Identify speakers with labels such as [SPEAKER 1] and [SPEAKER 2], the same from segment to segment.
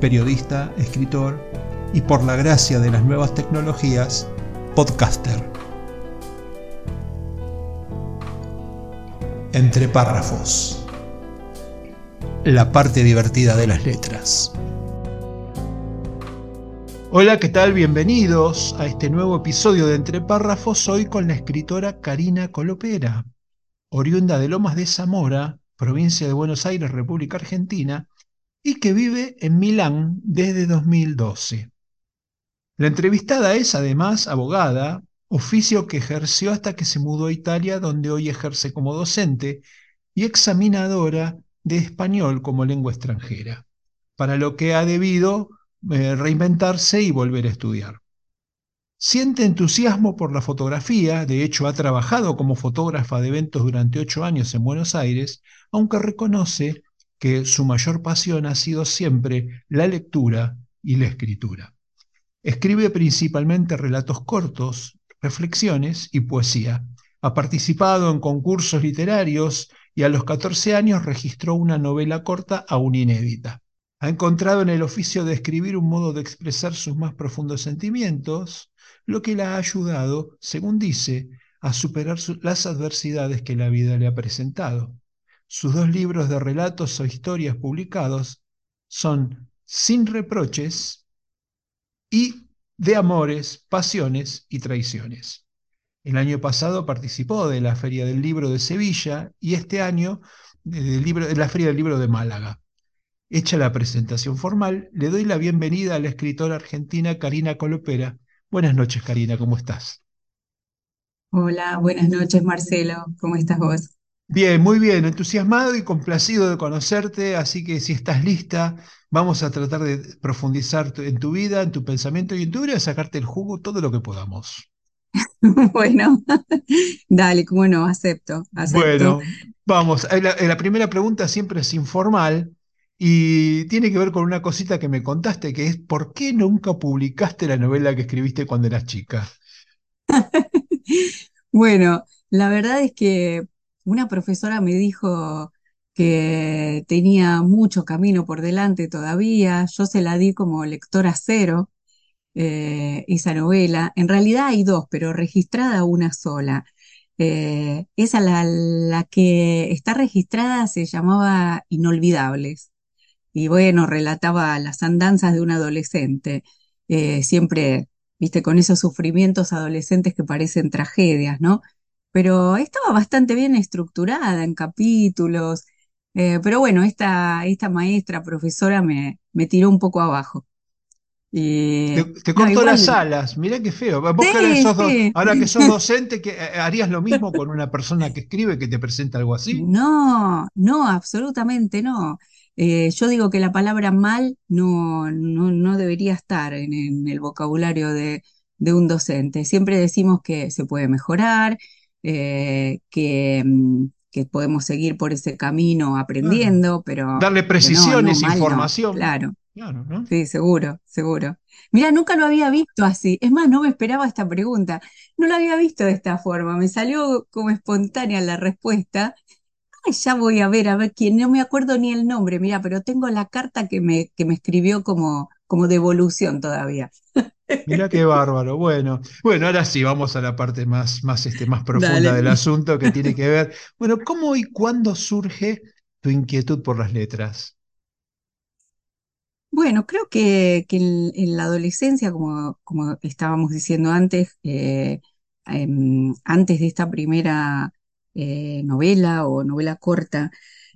[SPEAKER 1] periodista, escritor y por la gracia de las nuevas tecnologías, podcaster. Entre párrafos. La parte divertida de las letras. Hola, ¿qué tal? Bienvenidos a este nuevo episodio de Entre párrafos, hoy con la escritora Karina Colopera, oriunda de Lomas de Zamora, provincia de Buenos Aires, República Argentina, y que vive en Milán desde 2012. La entrevistada es además abogada, oficio que ejerció hasta que se mudó a Italia, donde hoy ejerce como docente y examinadora de español como lengua extranjera, para lo que ha debido eh, reinventarse y volver a estudiar. Siente entusiasmo por la fotografía, de hecho ha trabajado como fotógrafa de eventos durante ocho años en Buenos Aires, aunque reconoce que su mayor pasión ha sido siempre la lectura y la escritura. Escribe principalmente relatos cortos, reflexiones y poesía. Ha participado en concursos literarios y a los 14 años registró una novela corta aún inédita. Ha encontrado en el oficio de escribir un modo de expresar sus más profundos sentimientos, lo que la ha ayudado, según dice, a superar las adversidades que la vida le ha presentado. Sus dos libros de relatos o historias publicados son Sin reproches y De amores, pasiones y traiciones. El año pasado participó de la Feria del Libro de Sevilla y este año de, libro, de la Feria del Libro de Málaga. Hecha la presentación formal, le doy la bienvenida a la escritora argentina Karina Colopera. Buenas noches, Karina, ¿cómo estás?
[SPEAKER 2] Hola, buenas noches, Marcelo. ¿Cómo estás vos?
[SPEAKER 1] Bien, muy bien, entusiasmado y complacido de conocerte, así que si estás lista, vamos a tratar de profundizar en tu vida, en tu pensamiento y en tu vida, sacarte el jugo todo lo que podamos.
[SPEAKER 2] Bueno, dale, cómo no, acepto, acepto.
[SPEAKER 1] Bueno, vamos, eh, la, eh, la primera pregunta siempre es informal y tiene que ver con una cosita que me contaste, que es ¿por qué nunca publicaste la novela que escribiste cuando eras chica?
[SPEAKER 2] Bueno, la verdad es que una profesora me dijo que tenía mucho camino por delante todavía, yo se la di como lectora cero, eh, esa novela. En realidad hay dos, pero registrada una sola. Eh, esa, la, la que está registrada se llamaba Inolvidables. Y bueno, relataba las andanzas de un adolescente, eh, siempre, viste, con esos sufrimientos adolescentes que parecen tragedias, ¿no? Pero estaba bastante bien estructurada en capítulos. Eh, pero bueno, esta, esta maestra, profesora, me, me tiró un poco abajo.
[SPEAKER 1] te, cortó las alas, mirá qué feo. ahora que sos docente, que eh, ¿harías lo mismo con una persona que escribe que te presenta algo así?
[SPEAKER 2] No, no, absolutamente no. Eh, yo digo que la palabra mal no, no, debería estar en, el vocabulario de, de, un docente. Siempre decimos que se puede mejorar, eh, mm, que, podemos seguir por ese camino aprendiendo, pero...
[SPEAKER 1] Darle precisiones, información.
[SPEAKER 2] claro. Sí, seguro, seguro. Mira, nunca lo había visto así. Es más, no me esperaba esta pregunta. No lo había visto de esta forma. Me salió como espontánea la respuesta. Ay, ya voy a ver, a ver quién. No me acuerdo ni el nombre, mira, pero tengo la carta que me, que me escribió como, como devolución todavía.
[SPEAKER 1] Mira qué bárbaro. Bueno, bueno, ahora sí, vamos a la parte más, más, este, más profunda del asunto que tiene que ver. Bueno, ¿cómo y cuándo surge tu inquietud por las letras?
[SPEAKER 2] Bueno, creo que, en, la adolescencia, como, como estábamos diciendo antes, eh, em, antes de esta primera eh, novela o novela corta,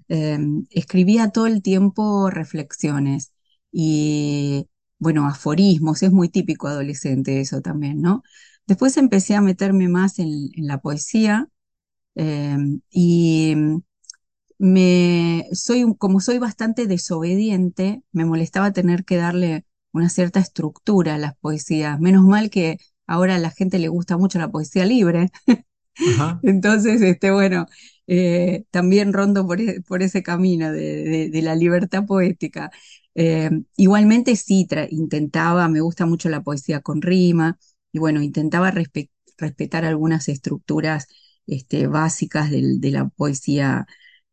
[SPEAKER 2] em, escribía todo el tiempo reflexiones y bueno, aforismos, es muy típico adolescente eso también, ¿no? Después empecé a meterme más en, la poesía em, y me soy un- como soy bastante desobediente, me molestaba tener que darle una cierta estructura a las poesías. Menos mal que ahora a la gente le gusta mucho la poesía libre.
[SPEAKER 1] Ajá,
[SPEAKER 2] Entonces, este, bueno, eh, también rondo por, e- por ese camino de, de- de la libertad poética. Eh, igualmente sí, intentaba, me gusta mucho la poesía con rima, y bueno, intentaba respe- respetar algunas estructuras este, básicas del- de la poesía,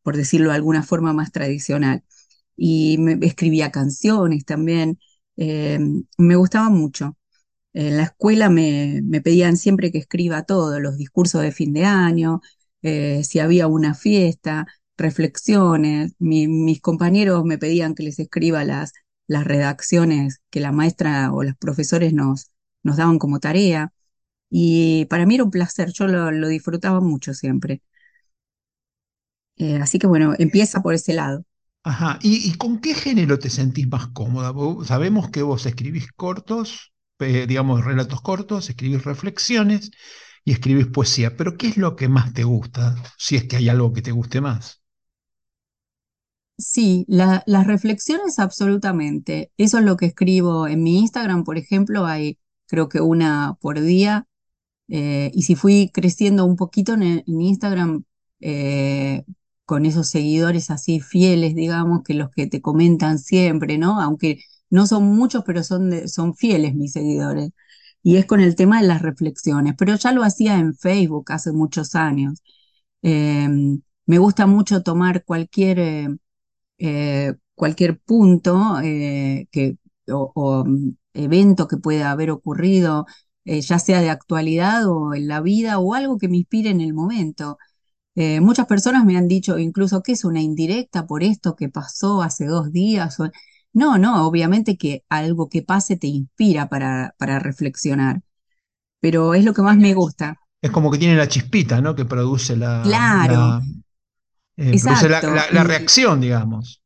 [SPEAKER 2] por decirlo de alguna forma más tradicional. Y me, escribía canciones también, eh, me gustaba mucho. En la escuela me, me pedían siempre que escriba todo, los discursos de fin de año, eh, si había una fiesta, reflexiones. Mi- mis compañeros me pedían que les escriba las, las redacciones que la maestra o los profesores nos, nos daban como tarea. Y para mí era un placer, yo lo, lo disfrutaba mucho siempre. Eh, así que bueno, empieza por ese lado.
[SPEAKER 1] ajá. ¿Y, con qué género te sentís más cómoda? Sabemos que vos escribís cortos, digamos, relatos cortos, escribís reflexiones y escribís poesía, pero ¿qué es lo que más te gusta? Si es que hay algo que te guste más.
[SPEAKER 2] Sí, la- las reflexiones absolutamente. Eso es lo que escribo en mi Instagram, por ejemplo, hay creo que una por día. eh, y si fui creciendo un poquito en, el- Instagram eh, con esos seguidores así fieles, digamos, que los que te comentan siempre, ¿no? Aunque no son muchos, pero son, son fieles mis seguidores. Y es con el tema de las reflexiones. Pero ya lo hacía en Facebook hace muchos años. Eh, me gusta mucho tomar cualquier... eh, cualquier punto eh, que, o, o, mm, evento que pueda haber ocurrido, eh, ya sea de actualidad o en la vida o algo que me inspire en el momento. Muchas personas me han dicho incluso que es una indirecta por esto que pasó hace dos días. o- No, no, obviamente que algo que pase te inspira para, para reflexionar, pero es lo que más me gusta.
[SPEAKER 1] Es como que tiene la chispita, ¿no? Que produce la,
[SPEAKER 2] Claro,
[SPEAKER 1] la, eh, la, reacción, digamos.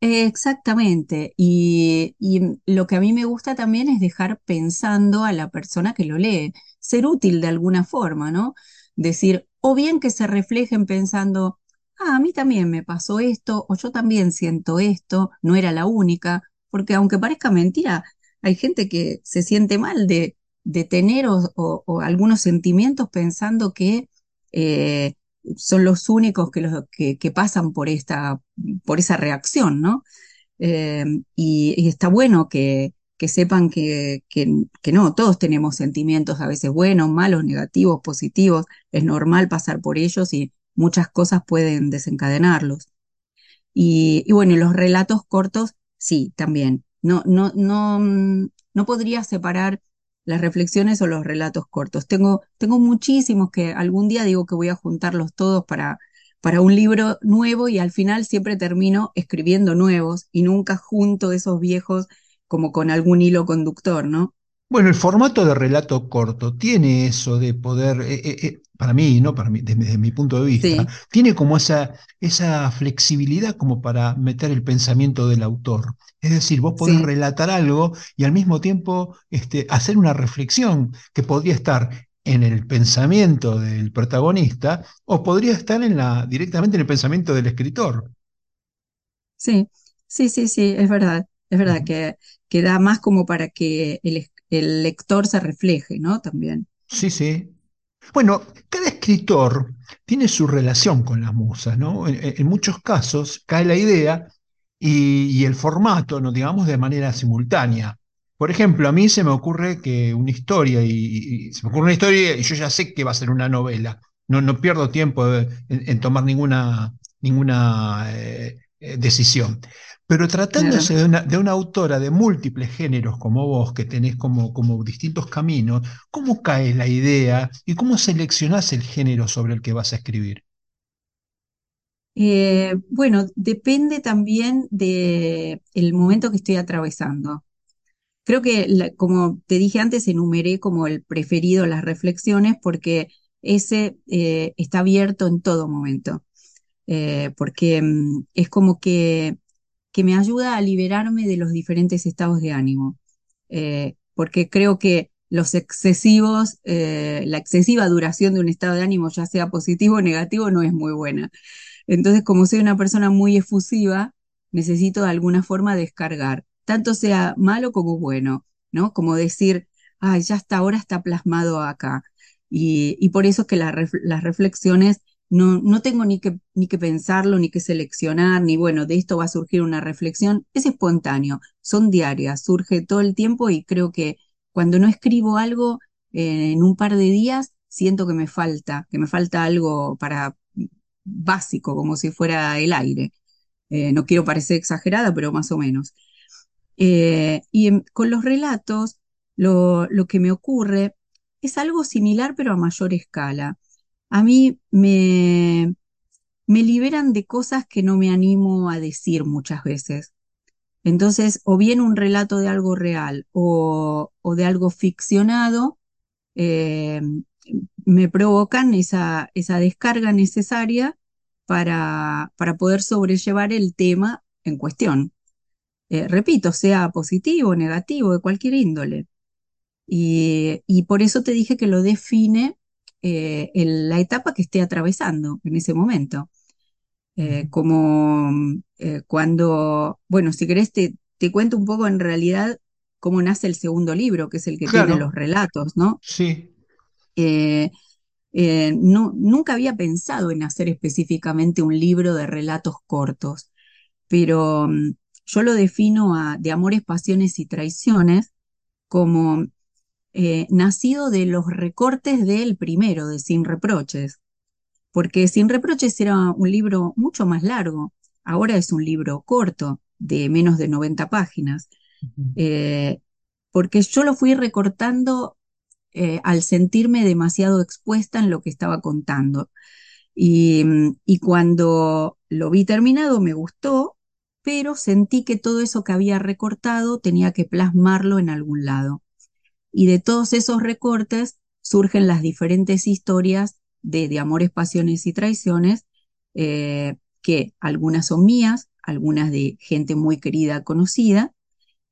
[SPEAKER 2] Exactamente, y, y lo que a mí me gusta también es dejar pensando a la persona que lo lee, ser útil de alguna forma, ¿no? Decir, o bien que se reflejen pensando, ah, a mí también me pasó esto, o yo también siento esto, no era la única, porque aunque parezca mentira, hay gente que se siente mal de, de tener o, o- o algunos sentimientos pensando que eh, son los únicos que, los, que, que pasan por esta por esa reacción, ¿no? Eh, y, está bueno que, que sepan que, que, no, todos tenemos sentimientos a veces buenos, malos, negativos, positivos, es normal pasar por ellos y muchas cosas pueden desencadenarlos. Y, y bueno, los relatos cortos, sí, también. No, no, no, no podría separar las reflexiones o los relatos cortos. Tengo, tengo muchísimos que algún día digo que voy a juntarlos todos para, para un libro nuevo y al final siempre termino escribiendo nuevos y nunca junto esos viejos como con algún hilo conductor, ¿no?
[SPEAKER 1] Bueno, el formato de relato corto tiene eso de poder, eh, eh, eh, para mí, ¿no? Para mí, desde, desde mi punto de vista,
[SPEAKER 2] Sí,
[SPEAKER 1] tiene como esa, esa flexibilidad como para meter el pensamiento del autor. Es decir, vos podés
[SPEAKER 2] sí.
[SPEAKER 1] relatar algo y al mismo tiempo este, hacer una reflexión que podría estar en el pensamiento del protagonista o podría estar en la, directamente en el pensamiento del escritor.
[SPEAKER 2] Sí, sí, sí, sí, es verdad, es verdad que, que da más como para que el lector se refleje, ¿no? También.
[SPEAKER 1] Sí, sí. Bueno, cada escritor tiene su relación con las musas, ¿no? En, muchos casos cae la idea y, el formato, ¿no? Digamos, de manera simultánea. Por ejemplo, a mí se me ocurre que una historia, y, se me ocurre una historia y yo ya sé que va a ser una novela. No, no pierdo tiempo en, en tomar ninguna, ninguna eh, eh, decisión. Pero tratándose de una, de una autora de múltiples géneros como vos, que tenés como, como distintos caminos, ¿Cómo cae la idea y cómo seleccionás el género sobre el que vas a escribir?
[SPEAKER 2] Eh, bueno, depende también de el momento que estoy atravesando. Creo que, la- como te dije antes, enumeré como el preferido las reflexiones porque ese eh, está abierto en todo momento. eh, porque mm, es como que, que me ayuda a liberarme de los diferentes estados de ánimo, eh, porque creo que los excesivos, eh, la excesiva duración de un estado de ánimo, ya sea positivo o negativo, no es muy buena. Entonces, como soy una persona muy efusiva, necesito de alguna forma descargar, tanto sea malo como bueno, ¿no? Como decir, ay, ya hasta ahora está plasmado acá. Y por eso es que las reflexiones no, no tengo ni que, ni que pensarlo, ni que seleccionar, ni bueno, de esto va a surgir una reflexión. Es espontáneo, son diarias, surge todo el tiempo y creo que cuando no escribo algo eh, en un par de días, siento que me falta, que me falta algo para básico, como si fuera el aire. Eh, no quiero parecer exagerada, pero más o menos. Eh, y con los relatos, lo, lo, que me ocurre es algo similar, pero a mayor escala. A mí me, me liberan de cosas que no me animo a decir muchas veces. Entonces, o bien un relato de algo real o, o de algo ficcionado, eh, me provocan esa, esa descarga necesaria para, para, poder sobrellevar el tema en cuestión. Eh, repito, sea positivo, negativo, de cualquier índole. Y, y, por eso te dije que lo define eh, en la etapa que esté atravesando en ese momento. Eh, como eh, cuando, bueno, si querés te, te, cuento un poco en realidad cómo nace el segundo libro, que es el que
[SPEAKER 1] Claro,
[SPEAKER 2] tiene los relatos, ¿no?
[SPEAKER 1] sí.
[SPEAKER 2] No, nunca había pensado en hacer específicamente un libro de relatos cortos, pero mm, yo lo defino a, de amores, pasiones y traiciones como eh, nacido de los recortes del primero, de Sin Reproches, porque Sin Reproches era un libro mucho más largo, ahora es un libro corto, de menos de 90 páginas, eh, porque yo lo fui recortando eh, al sentirme demasiado expuesta en lo que estaba contando. Y, y cuando lo vi terminado me gustó, pero sentí que todo eso que había recortado tenía que plasmarlo en algún lado. Y de todos esos recortes surgen las diferentes historias de, de amores, pasiones y traiciones, eh, que algunas son mías, algunas de gente muy querida, conocida,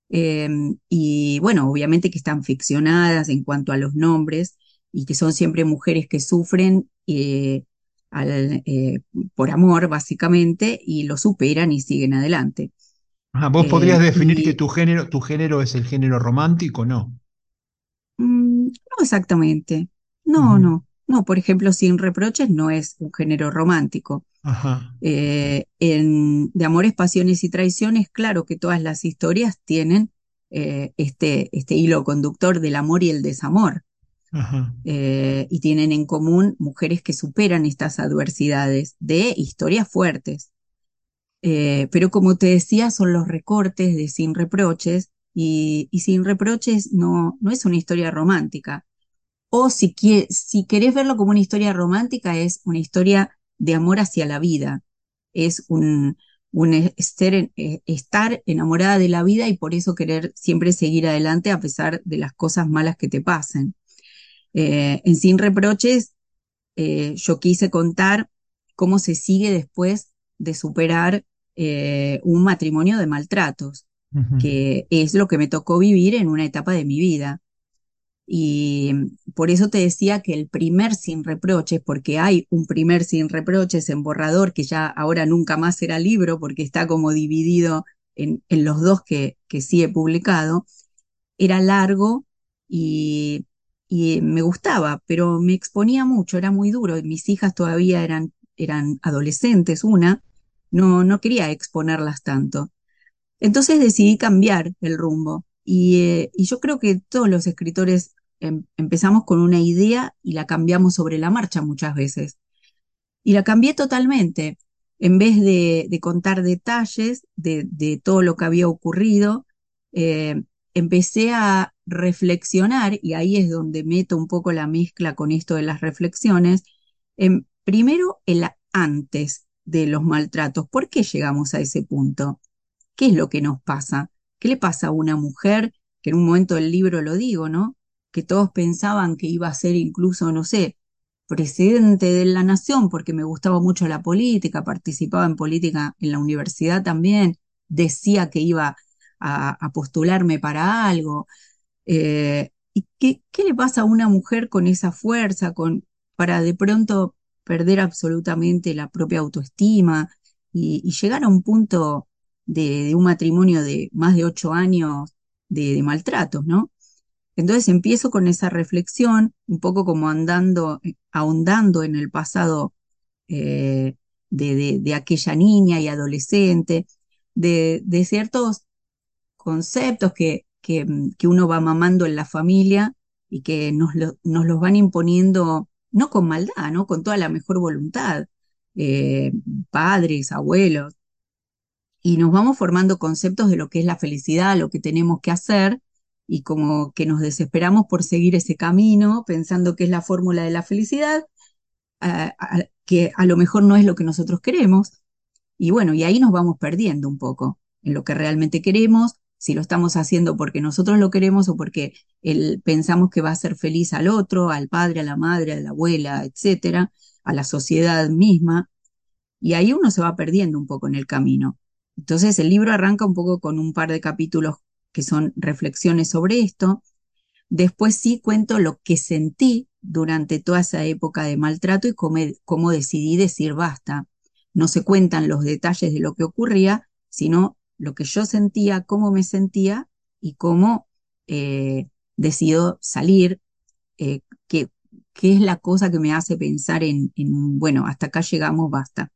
[SPEAKER 2] eh, y bueno, obviamente que están ficcionadas en cuanto a los nombres y que son siempre mujeres que sufren eh, al, eh, por amor, básicamente, y lo superan y siguen adelante.
[SPEAKER 1] Ajá, ¿vos podrías definir que tu género, tu género es el género romántico? No.
[SPEAKER 2] No exactamente, no, no, no, por ejemplo, Sin Reproches no es un género romántico.
[SPEAKER 1] Ajá,
[SPEAKER 2] Eh, en De Amores, Pasiones y Traiciones, claro que todas las historias tienen eh, este, este hilo conductor del amor y el desamor.
[SPEAKER 1] ajá.
[SPEAKER 2] eh, y tienen en común mujeres que superan estas adversidades de historias fuertes. Eh, pero como te decía, son los recortes de Sin Reproches y, Sin Reproches no, no es una historia romántica. O si, quie- si querés verlo como una historia romántica, es una historia de amor hacia la vida. Es un, un eh, estar enamorada de la vida y por eso querer siempre seguir adelante a pesar de las cosas malas que te pasen. Eh, en Sin Reproches, eh, yo quise contar cómo se sigue después de superar un matrimonio de maltratos, Que es lo que me tocó vivir en una etapa de mi vida. Y por eso te decía que el primer sin reproches, porque hay un primer sin reproches en borrador que ya ahora nunca más será libro porque está como dividido en, en los dos que, que sí he publicado, era largo y, y me gustaba, pero me exponía mucho, era muy duro. Mis hijas todavía eran, eran adolescentes, una, no, no quería exponerlas tanto. Entonces decidí cambiar el rumbo y, eh, y yo creo que todos los escritores em- empezamos con una idea y la cambiamos sobre la marcha muchas veces. Y la cambié totalmente. En vez de, contar detalles de, de todo lo que había ocurrido, eh, empecé a reflexionar, y ahí es donde meto un poco la mezcla con esto de las reflexiones, en, primero el antes de los maltratos. ¿Por qué llegamos a ese punto? ¿Qué es lo que nos pasa? ¿Qué le pasa a una mujer, que en un momento del libro lo digo, ¿no? Que todos pensaban que iba a ser incluso, no sé, presidente de la nación porque me gustaba mucho la política, participaba en política en la universidad también, decía que iba a, postularme para algo. eh, ¿y qué, qué le pasa a una mujer con esa fuerza, con, para de pronto perder absolutamente la propia autoestima y llegar a un punto de, un matrimonio de más de ocho años de, de maltratos, ¿no? Entonces empiezo con esa reflexión, un poco como andando, eh, ahondando en el pasado eh, de, de- aquella niña y adolescente, de, de ciertos conceptos que, que, que uno va mamando en la familia y que nos, nos los van imponiendo, no con maldad, ¿no? Con toda la mejor voluntad, eh, padres, abuelos y nos vamos formando conceptos de lo que es la felicidad, lo que tenemos que hacer, y como que nos desesperamos por seguir ese camino, pensando que es la fórmula de la felicidad, que a lo mejor no es lo que nosotros queremos, y bueno, y ahí nos vamos perdiendo un poco en lo que realmente queremos, si lo estamos haciendo porque nosotros lo queremos o porque el- pensamos que va a hacer feliz al otro, al padre, a la madre, a la abuela, etcétera, a la sociedad misma y ahí uno se va perdiendo un poco en el camino. Entonces el libro arranca un poco con un par de capítulos que son reflexiones sobre esto. Después sí cuento lo que sentí durante toda esa época de maltrato y cómo, cómo decidí decir basta. No se cuentan los detalles de lo que ocurría, sino lo que yo sentía, cómo me sentía y cómo eh, decido salir, eh, qué, es la cosa que me hace pensar en, en bueno, hasta acá llegamos, basta.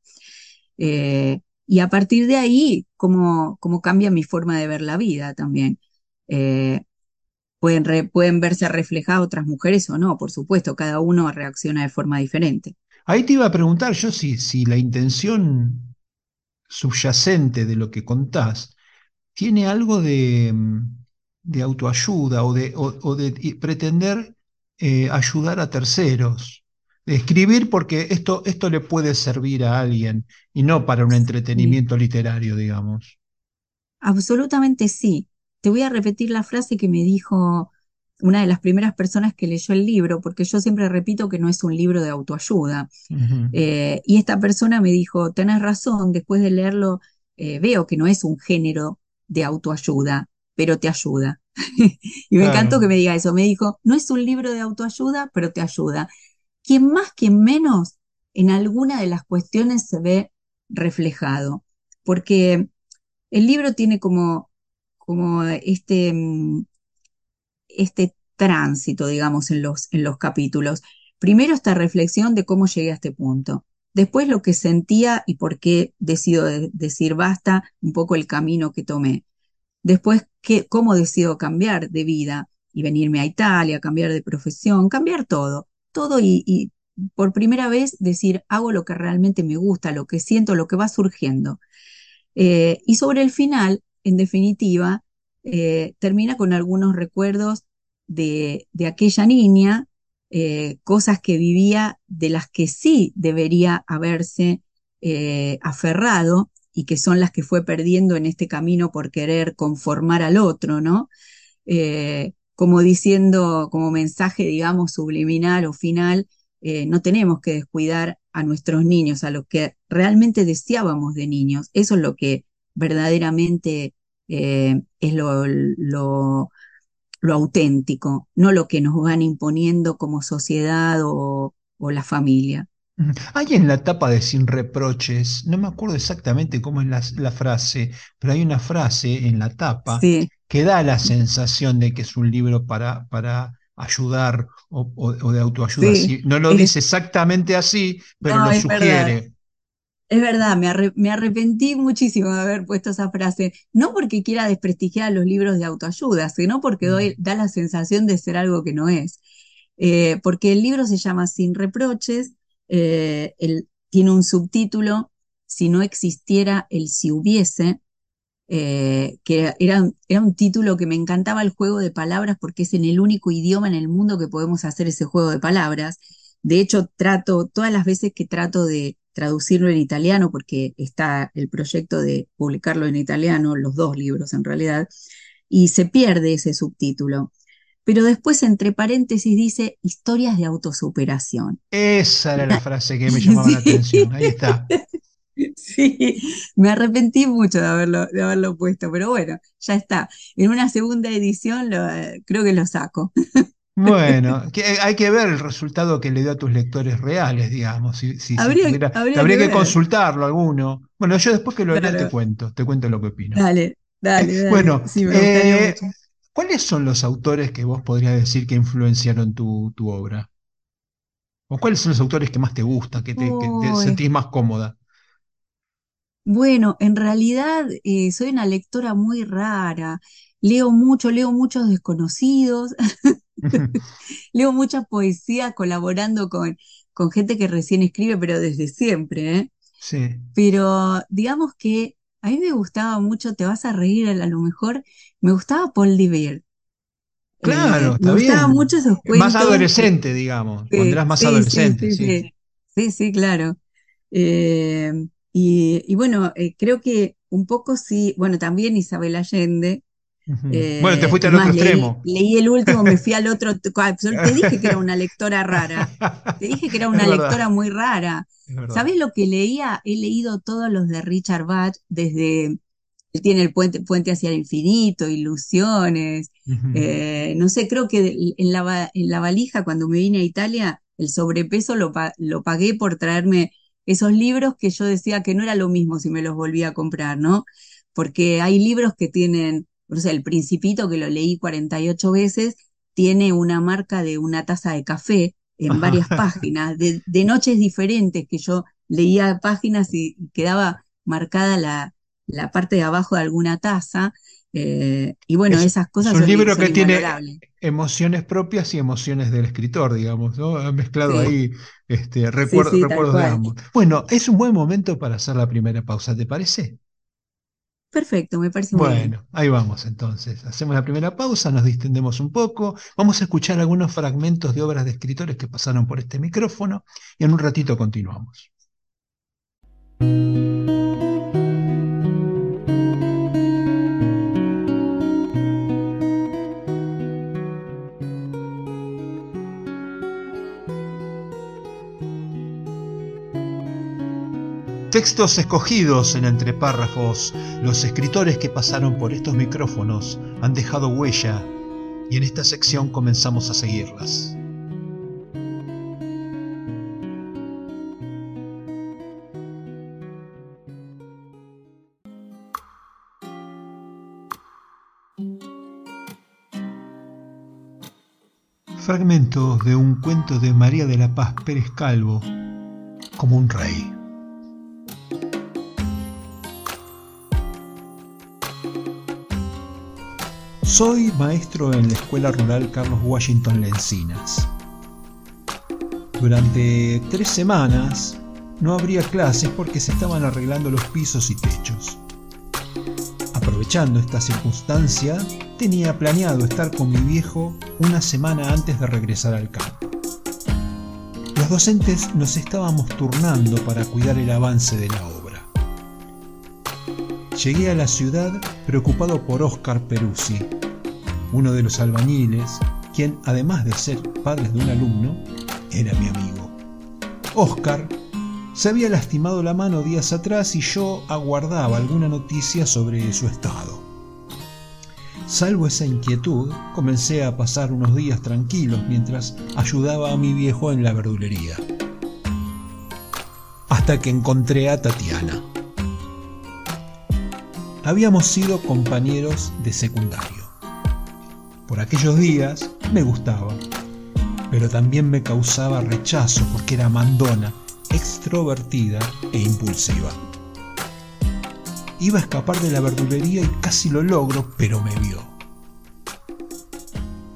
[SPEAKER 2] Eh, y a partir de ahí, cómo, cómo cambia mi forma de ver la vida también. Eh, pueden, pueden verse reflejadas otras mujeres o no, por supuesto, cada uno reacciona de forma diferente.
[SPEAKER 1] Ahí te iba a preguntar yo si, si la intención subyacente de lo que contás tiene algo de, de autoayuda o de, o- de pretender eh, ayudar a terceros. Escribir porque esto, esto le puede servir a alguien y no para un
[SPEAKER 2] Sí,
[SPEAKER 1] entretenimiento literario, digamos.
[SPEAKER 2] absolutamente sí. Te voy a repetir la frase que me dijo una de las primeras personas que leyó el libro, porque yo siempre repito que no es un libro de autoayuda. Eh, y esta persona me dijo, tenés razón, después de leerlo, eh, veo que no es un género de autoayuda, pero te ayuda. Y me encantó que me diga eso. Me dijo, no es un libro de autoayuda, pero te ayuda. Quien más, quien menos, en alguna de las cuestiones se ve reflejado, porque el libro tiene como, como este, mm, este tránsito, digamos, en los, en los capítulos. Primero esta reflexión de cómo llegué a este punto. Después lo que sentía y por qué decido de- decir basta, un poco el camino que tomé. Después qué, cómo decido cambiar de vida y venirme a Italia, cambiar de profesión, cambiar todo. Todo y, por primera vez decir hago lo que realmente me gusta, lo que siento, lo que va surgiendo. Eh, y sobre el final, en definitiva, eh, termina con algunos recuerdos de, de aquella niña, eh, cosas que vivía de las que sí debería haberse aferrado y que son las que fue perdiendo en este camino por querer conformar al otro, ¿no? Como diciendo, como mensaje, digamos, subliminal o final, eh, no tenemos que descuidar a nuestros niños, a los que realmente deseábamos de niños. Eso es lo que verdaderamente eh, es lo, lo, lo auténtico, no lo que nos van imponiendo como sociedad o, o la familia.
[SPEAKER 1] Hay en la tapa de Sin Reproches, no me acuerdo exactamente cómo es la, la frase, pero hay una frase en la tapa
[SPEAKER 2] Sí,
[SPEAKER 1] que da la sensación de que es un libro para, para ayudar o, o- o de autoayuda.
[SPEAKER 2] sí,
[SPEAKER 1] no lo
[SPEAKER 2] es,
[SPEAKER 1] dice exactamente así, pero
[SPEAKER 2] no,
[SPEAKER 1] lo
[SPEAKER 2] es verdad.
[SPEAKER 1] sugiere.
[SPEAKER 2] Es verdad, me, arre- me arrepentí muchísimo de haber puesto esa frase, no porque quiera desprestigiar los libros de autoayuda, sino porque doy-
[SPEAKER 1] Mm.
[SPEAKER 2] da la sensación de ser algo que no es. Eh, porque el libro se llama Sin reproches, eh, el- tiene un subtítulo, Si no existiera el si hubiese, eh, que era, era un título que me encantaba el juego de palabras porque es en el único idioma en el mundo que podemos hacer ese juego de palabras. De hecho, trato, todas las veces que trato de traducirlo en italiano, porque está el proyecto de publicarlo en italiano, los dos libros en realidad, y se pierde ese subtítulo. Pero después, entre paréntesis, dice historias de autosuperación.
[SPEAKER 1] Esa era la frase que me llamaba la atención. Ahí está.
[SPEAKER 2] Sí, me arrepentí mucho de haberlo, de haberlo puesto, pero bueno, ya está. En una segunda edición lo, eh, creo que lo saco.
[SPEAKER 1] Bueno, que hay que ver el resultado que le dio a tus lectores reales, digamos. Si, si- si
[SPEAKER 2] Habría,
[SPEAKER 1] tuviera-
[SPEAKER 2] habría
[SPEAKER 1] te habría
[SPEAKER 2] que
[SPEAKER 1] consultarlo alguno. Bueno, yo después que lo lea te cuento, te cuento lo que opino.
[SPEAKER 2] Dale, dale, dale.
[SPEAKER 1] Bueno,
[SPEAKER 2] Sí,
[SPEAKER 1] eh. ¿cuáles son los autores que vos podrías decir que influenciaron tu, tu obra? ¿O cuáles son los autores que más te gustan, que te, que te
[SPEAKER 2] Uy.
[SPEAKER 1] sentís más cómoda?
[SPEAKER 2] Bueno, en realidad eh, soy una lectora muy rara. Leo mucho, leo muchos desconocidos, leo mucha poesía colaborando con, con gente que recién escribe, pero desde siempre, ¿eh?
[SPEAKER 1] Sí,
[SPEAKER 2] Pero digamos que a mí me gustaba mucho, te vas a reír a lo mejor, me gustaba Paul de Vere.
[SPEAKER 1] claro,
[SPEAKER 2] Eh, me
[SPEAKER 1] está
[SPEAKER 2] gustaban
[SPEAKER 1] bien.
[SPEAKER 2] mucho esos
[SPEAKER 1] Más
[SPEAKER 2] cuentos.
[SPEAKER 1] adolescente, digamos.
[SPEAKER 2] Sí,
[SPEAKER 1] Pondrás más
[SPEAKER 2] sí, sí,
[SPEAKER 1] adolescente,
[SPEAKER 2] sí,
[SPEAKER 1] sí.
[SPEAKER 2] sí, sí, sí, claro. Eh, y, y bueno, eh, creo que un poco sí, bueno, también Isabel Allende,
[SPEAKER 1] Ujú. Bueno, te
[SPEAKER 2] eh,
[SPEAKER 1] fuiste al otro
[SPEAKER 2] leí,
[SPEAKER 1] extremo.
[SPEAKER 2] leí el último, me fui al otro, te dije que era una lectora rara, te dije que era
[SPEAKER 1] Es
[SPEAKER 2] una
[SPEAKER 1] verdad,
[SPEAKER 2] lectora muy rara. ¿Sabes lo que leía? He leído todos los de Richard Bach, desde, él tiene el puente, puente hacia el infinito, Ilusiones, eh, no sé, creo que en la, en la valija cuando me vine a Italia, el sobrepeso lo, pa- lo pagué por traerme esos libros que yo decía que no era lo mismo si me los volvía a comprar, ¿no? Porque hay libros que tienen, no sé, El Principito, que lo leí 48 veces, tiene una marca de una taza de café en varias páginas, de, de noches diferentes que yo leía páginas y quedaba marcada la, la parte de abajo de alguna taza. Eh, y bueno,
[SPEAKER 1] Es,
[SPEAKER 2] esas
[SPEAKER 1] es
[SPEAKER 2] cosas
[SPEAKER 1] un
[SPEAKER 2] son,
[SPEAKER 1] libro
[SPEAKER 2] son
[SPEAKER 1] que tiene emociones propias y emociones del escritor, digamos, ¿no? Ha mezclado
[SPEAKER 2] Sí,
[SPEAKER 1] ahí este,
[SPEAKER 2] sí,
[SPEAKER 1] recuer-
[SPEAKER 2] sí, tal
[SPEAKER 1] recuerdos de ambos. Bueno, es un buen momento para hacer la primera pausa, ¿te parece?
[SPEAKER 2] Perfecto, me parece muy bien.
[SPEAKER 1] Bueno, ahí vamos entonces. Hacemos la primera pausa, nos distendemos un poco, vamos a escuchar algunos fragmentos de obras de escritores que pasaron por este micrófono y en un ratito continuamos. Textos escogidos en entre párrafos, los escritores que pasaron por estos micrófonos han dejado huella y en esta sección comenzamos a seguirlas. Fragmentos de un cuento de María de la Paz Pérez Calvo, como un rey. Soy maestro en la Escuela Rural Carlos Washington Lencinas. Durante tres semanas no habría clases porque se estaban arreglando los pisos y techos. Aprovechando esta circunstancia, tenía planeado estar con mi viejo una semana antes de regresar al campo. Los docentes nos estábamos turnando para cuidar el avance de la obra. Llegué a la ciudad preocupado por Oscar Peruzzi, uno de los albañiles, quien además de ser padre de un alumno, era mi amigo. Oscar se había lastimado la mano días atrás y yo aguardaba alguna noticia sobre su estado. Salvo esa inquietud, comencé a pasar unos días tranquilos mientras ayudaba a mi viejo en la verdulería. Hasta que encontré a Tatiana. Habíamos sido compañeros de secundario. Por aquellos días me gustaba, pero también me causaba rechazo porque era mandona, extrovertida e impulsiva. Iba a escapar de la verdulería y casi lo logro, pero me vio.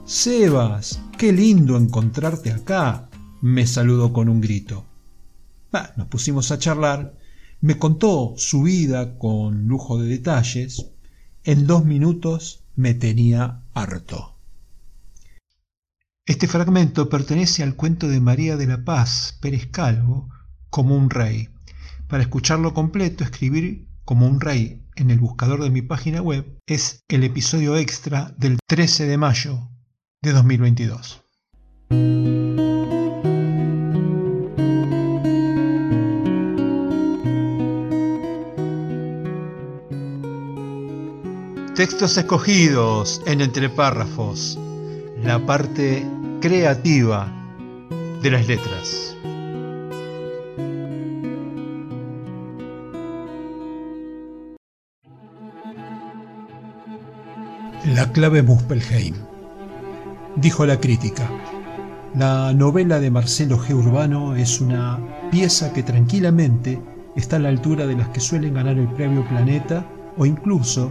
[SPEAKER 1] Sebas, qué lindo encontrarte acá, me saludó con un grito. Nos pusimos a charlar, me contó su vida con lujo de detalles. En dos minutos me tenía Este fragmento pertenece al cuento de María de la Paz Pérez Calvo, como un rey. Para escucharlo completo, escribir como un rey en el buscador de mi página web es el episodio extra del 13 de mayo de 2022. Textos escogidos en entre párrafos. La parte creativa de las letras. La clave Muspelheim, dijo la crítica. La novela de Marcelo G. Urbano es una pieza que tranquilamente está a la altura de las que suelen ganar el premio Planeta o incluso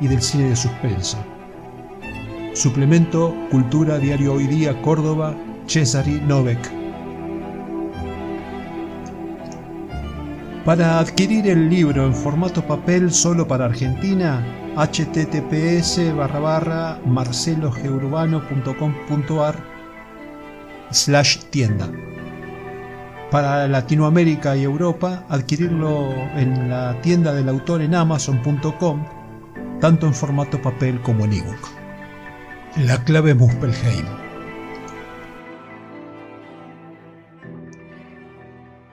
[SPEAKER 1] y del cine de suspenso. Suplemento Cultura Diario Hoy Día Córdoba, Cesari Novek. Para adquirir el libro en formato papel solo para Argentina, https barra barra marcelogeurbano.com.ar slash tienda. Para Latinoamérica y Europa, adquirirlo en la tienda del autor en amazon.com, tanto en formato papel como en ebook. La clave Muspelheim.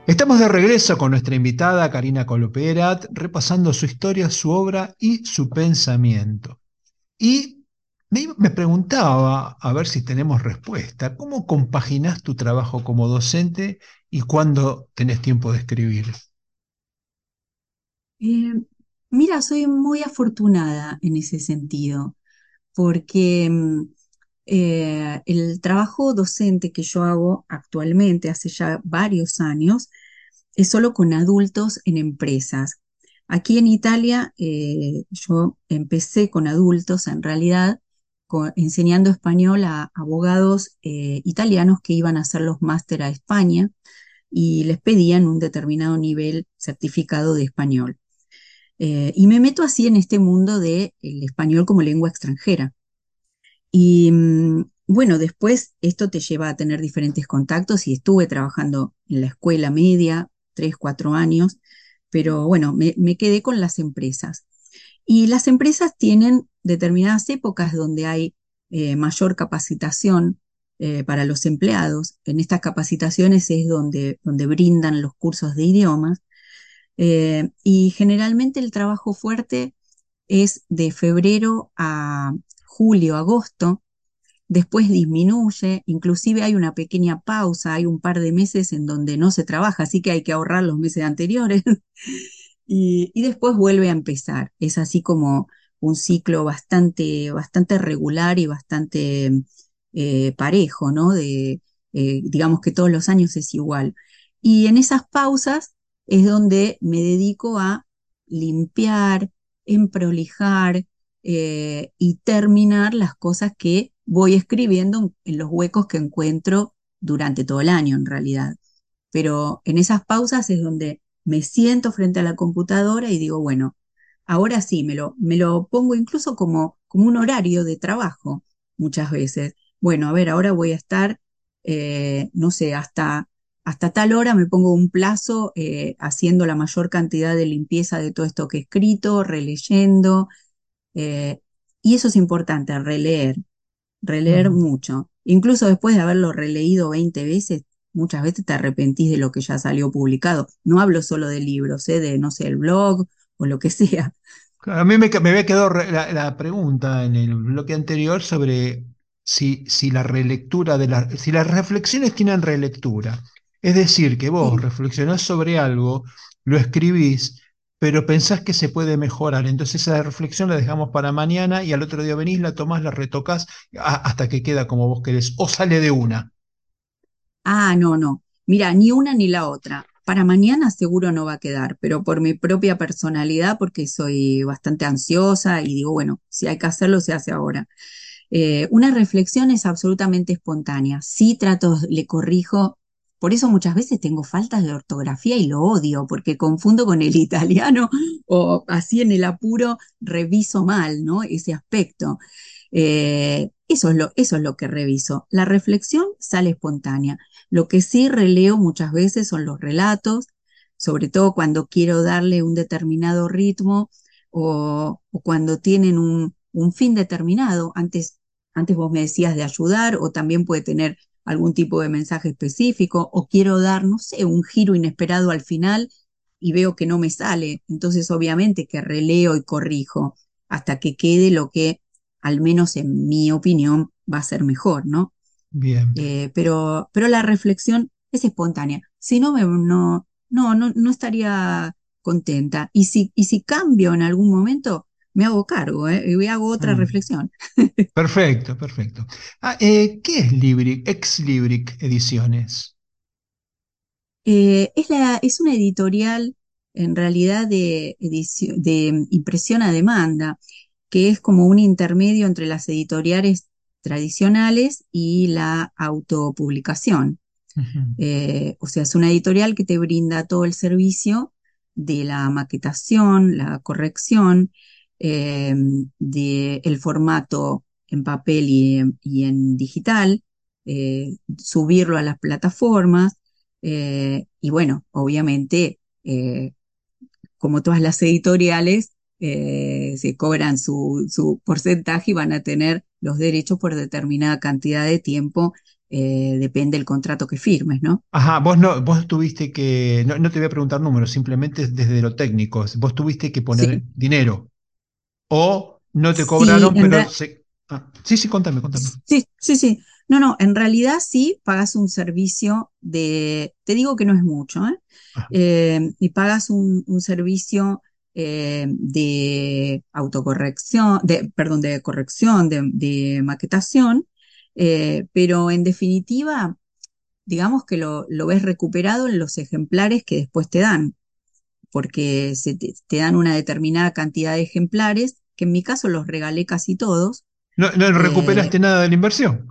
[SPEAKER 1] Estamos de regreso con nuestra invitada Karina Coloperat, repasando su historia, su obra y su pensamiento. Y me preguntaba, a ver si tenemos respuesta, ¿cómo compaginas tu trabajo como docente y cuándo tenés tiempo de escribir?
[SPEAKER 2] Eh, mira, soy muy afortunada en ese sentido porque mm, eh, el trabajo docente que yo hago actualmente, hace ya varios años, es solo con adultos en empresas. Aquí en Italia eh, yo empecé con adultos, en realidad, enseñando español a abogados eh, italianos que iban a hacer los máster a España y les pedían un determinado nivel certificado de español. Eh, y me meto así en este mundo del español como lengua extranjera. Y mm, bueno, después esto te lleva a tener diferentes contactos y estuve trabajando en la escuela media, tres, cuatro años, pero bueno, me, quedé con las empresas. Y las empresas tienen determinadas épocas donde hay eh, mayor capacitación eh, para los empleados. En estas capacitaciones es donde, donde brindan los cursos de idiomas eh, y generalmente el trabajo fuerte es de febrero a julio, agosto, después disminuye, inclusive hay una pequeña pausa, hay un par de meses en donde no se trabaja, así que hay que ahorrar los meses anteriores y, después vuelve a empezar. Es así como un ciclo bastante, bastante regular y bastante eh, parejo, ¿no? De, eh, digamos que todos los años es igual. Y en esas pausas es donde me dedico a limpiar, emprolijar eh, y terminar las cosas que voy escribiendo en los huecos que encuentro durante todo el año en realidad. Pero en esas pausas es donde me siento frente a la computadora y digo, bueno, ahora sí, me lo, me lo pongo incluso como, como un horario de trabajo muchas veces. Bueno, a ver, ahora voy a estar, eh, no sé, hasta hasta tal hora me pongo un plazo eh, haciendo la mayor cantidad de limpieza de todo esto que he escrito, releyendo. Eh, y eso es importante, releer, releer mucho. Incluso después de haberlo releído 20 veces, muchas veces te arrepentís de lo que ya salió publicado. No hablo solo de libros, ¿eh? de, no sé, el blog o lo que sea.
[SPEAKER 1] A mí me, había quedado la, pregunta en el bloque anterior sobre si, si la relectura de las, si las reflexiones tienen relectura. Es decir, que vos reflexionás sobre algo, lo escribís, pero pensás que se puede mejorar. Entonces esa reflexión la dejamos para mañana y al otro día venís, la tomás, la retocas hasta que queda como vos querés. O sale de una.
[SPEAKER 2] Ah, no, no. Mira, ni una ni la otra. Para mañana seguro no va a quedar, pero por mi propia personalidad, porque soy bastante ansiosa y digo, bueno, si hay que hacerlo, se hace ahora. Eh, una reflexión es absolutamente espontánea. Sí trato, le corrijo por eso muchas veces tengo faltas de ortografía y lo odio, porque confundo con el italiano o así en el apuro reviso mal, ¿no? Ese aspecto. Eh, Eso es, lo, eso es lo que reviso. La reflexión sale espontánea. Lo que sí releo muchas veces son los relatos, sobre todo cuando quiero darle un determinado ritmo o, o cuando tienen un, un, fin determinado. Antes, antes vos me decías de ayudar o también puede tener algún tipo de mensaje específico o quiero dar, no sé, un giro inesperado al final y veo que no me sale. Entonces, obviamente que releo y corrijo hasta que quede lo que, al menos en mi opinión, va a ser mejor, ¿no?
[SPEAKER 1] Bien.
[SPEAKER 2] Eh, pero, pero la reflexión es espontánea. Si no, me, no, no, no, no estaría contenta. Y si, y si cambio en algún momento, me hago cargo ¿eh? y hago otra
[SPEAKER 1] Mm.
[SPEAKER 2] reflexión.
[SPEAKER 1] Perfecto, perfecto. Ah, eh, ¿qué es Libric, Ex Libric Ediciones?
[SPEAKER 2] Eh, es, la, es una editorial en realidad de, edicio- de impresión a demanda, que es como un intermedio entre las editoriales tradicionales y la autopublicación. Eh, o sea, es una editorial que te brinda todo el servicio de la maquetación, la corrección, eh, de el formato en papel y, en- y en digital, eh, subirlo a las plataformas, eh, y bueno, obviamente, eh, como todas las editoriales, se cobran su, su porcentaje y van a tener los derechos por determinada cantidad de tiempo, depende del contrato que firmes, ¿no?
[SPEAKER 1] Ajá, vos no, vos tuviste que, no, no te voy a preguntar números, simplemente desde lo técnico, vos tuviste que poner
[SPEAKER 2] Sí,
[SPEAKER 1] dinero o no te cobraron, pero se... ah, sí, sí, contame, contame.
[SPEAKER 2] sí, sí, sí. No, no, en realidad sí pagas un servicio de, te digo que no es mucho, ¿eh? Eh, y pagas un, un servicio eh, de autocorrección, de, perdón, de corrección, de, de maquetación, eh, pero en definitiva, digamos que lo, lo ves recuperado en los ejemplares que después te dan, porque se te, te dan una determinada cantidad de ejemplares, que en mi caso los regalé casi todos.
[SPEAKER 1] No, no
[SPEAKER 2] eh,
[SPEAKER 1] recuperaste nada de la inversión.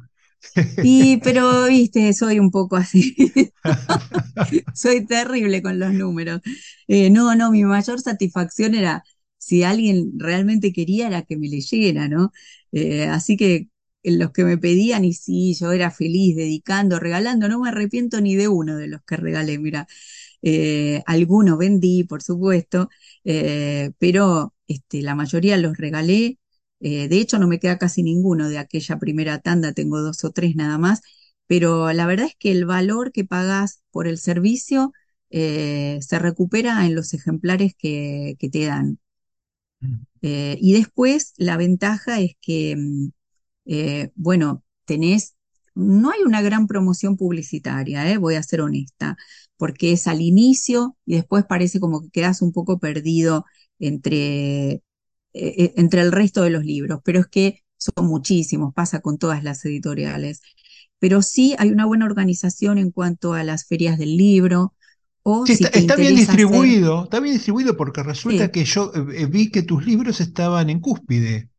[SPEAKER 2] y, pero, viste, soy un poco así. Soy terrible con los números. Eh, no, no, mi mayor satisfacción era si alguien realmente quería era que me leyera, ¿no? Eh, así que los que me pedían y sí, yo era feliz dedicando, regalando, no me arrepiento ni de uno de los que regalé, mira, eh, algunos vendí, por supuesto, eh, pero este, la mayoría los regalé. Eh, de hecho, no me queda casi ninguno de aquella primera tanda, tengo dos o tres nada más pero la verdad es que el valor que pagas por el servicio eh, se recupera en los ejemplares que, que te dan. Eh, y después la ventaja es que, mm, bueno, tenés, no hay una gran promoción publicitaria, voy a ser honesta, porque es al inicio y después parece como que quedas un poco perdido entre, eh, eh, entre el resto de los libros, pero es que son muchísimos, pasa con todas las editoriales. Pero sí hay una buena organización en cuanto a las ferias del libro, o
[SPEAKER 1] Sí,
[SPEAKER 2] si
[SPEAKER 1] está, bien
[SPEAKER 2] hacer,
[SPEAKER 1] distribuido, está bien distribuido porque resulta
[SPEAKER 2] sí,
[SPEAKER 1] que yo eh, vi que tus libros estaban en Cúspide,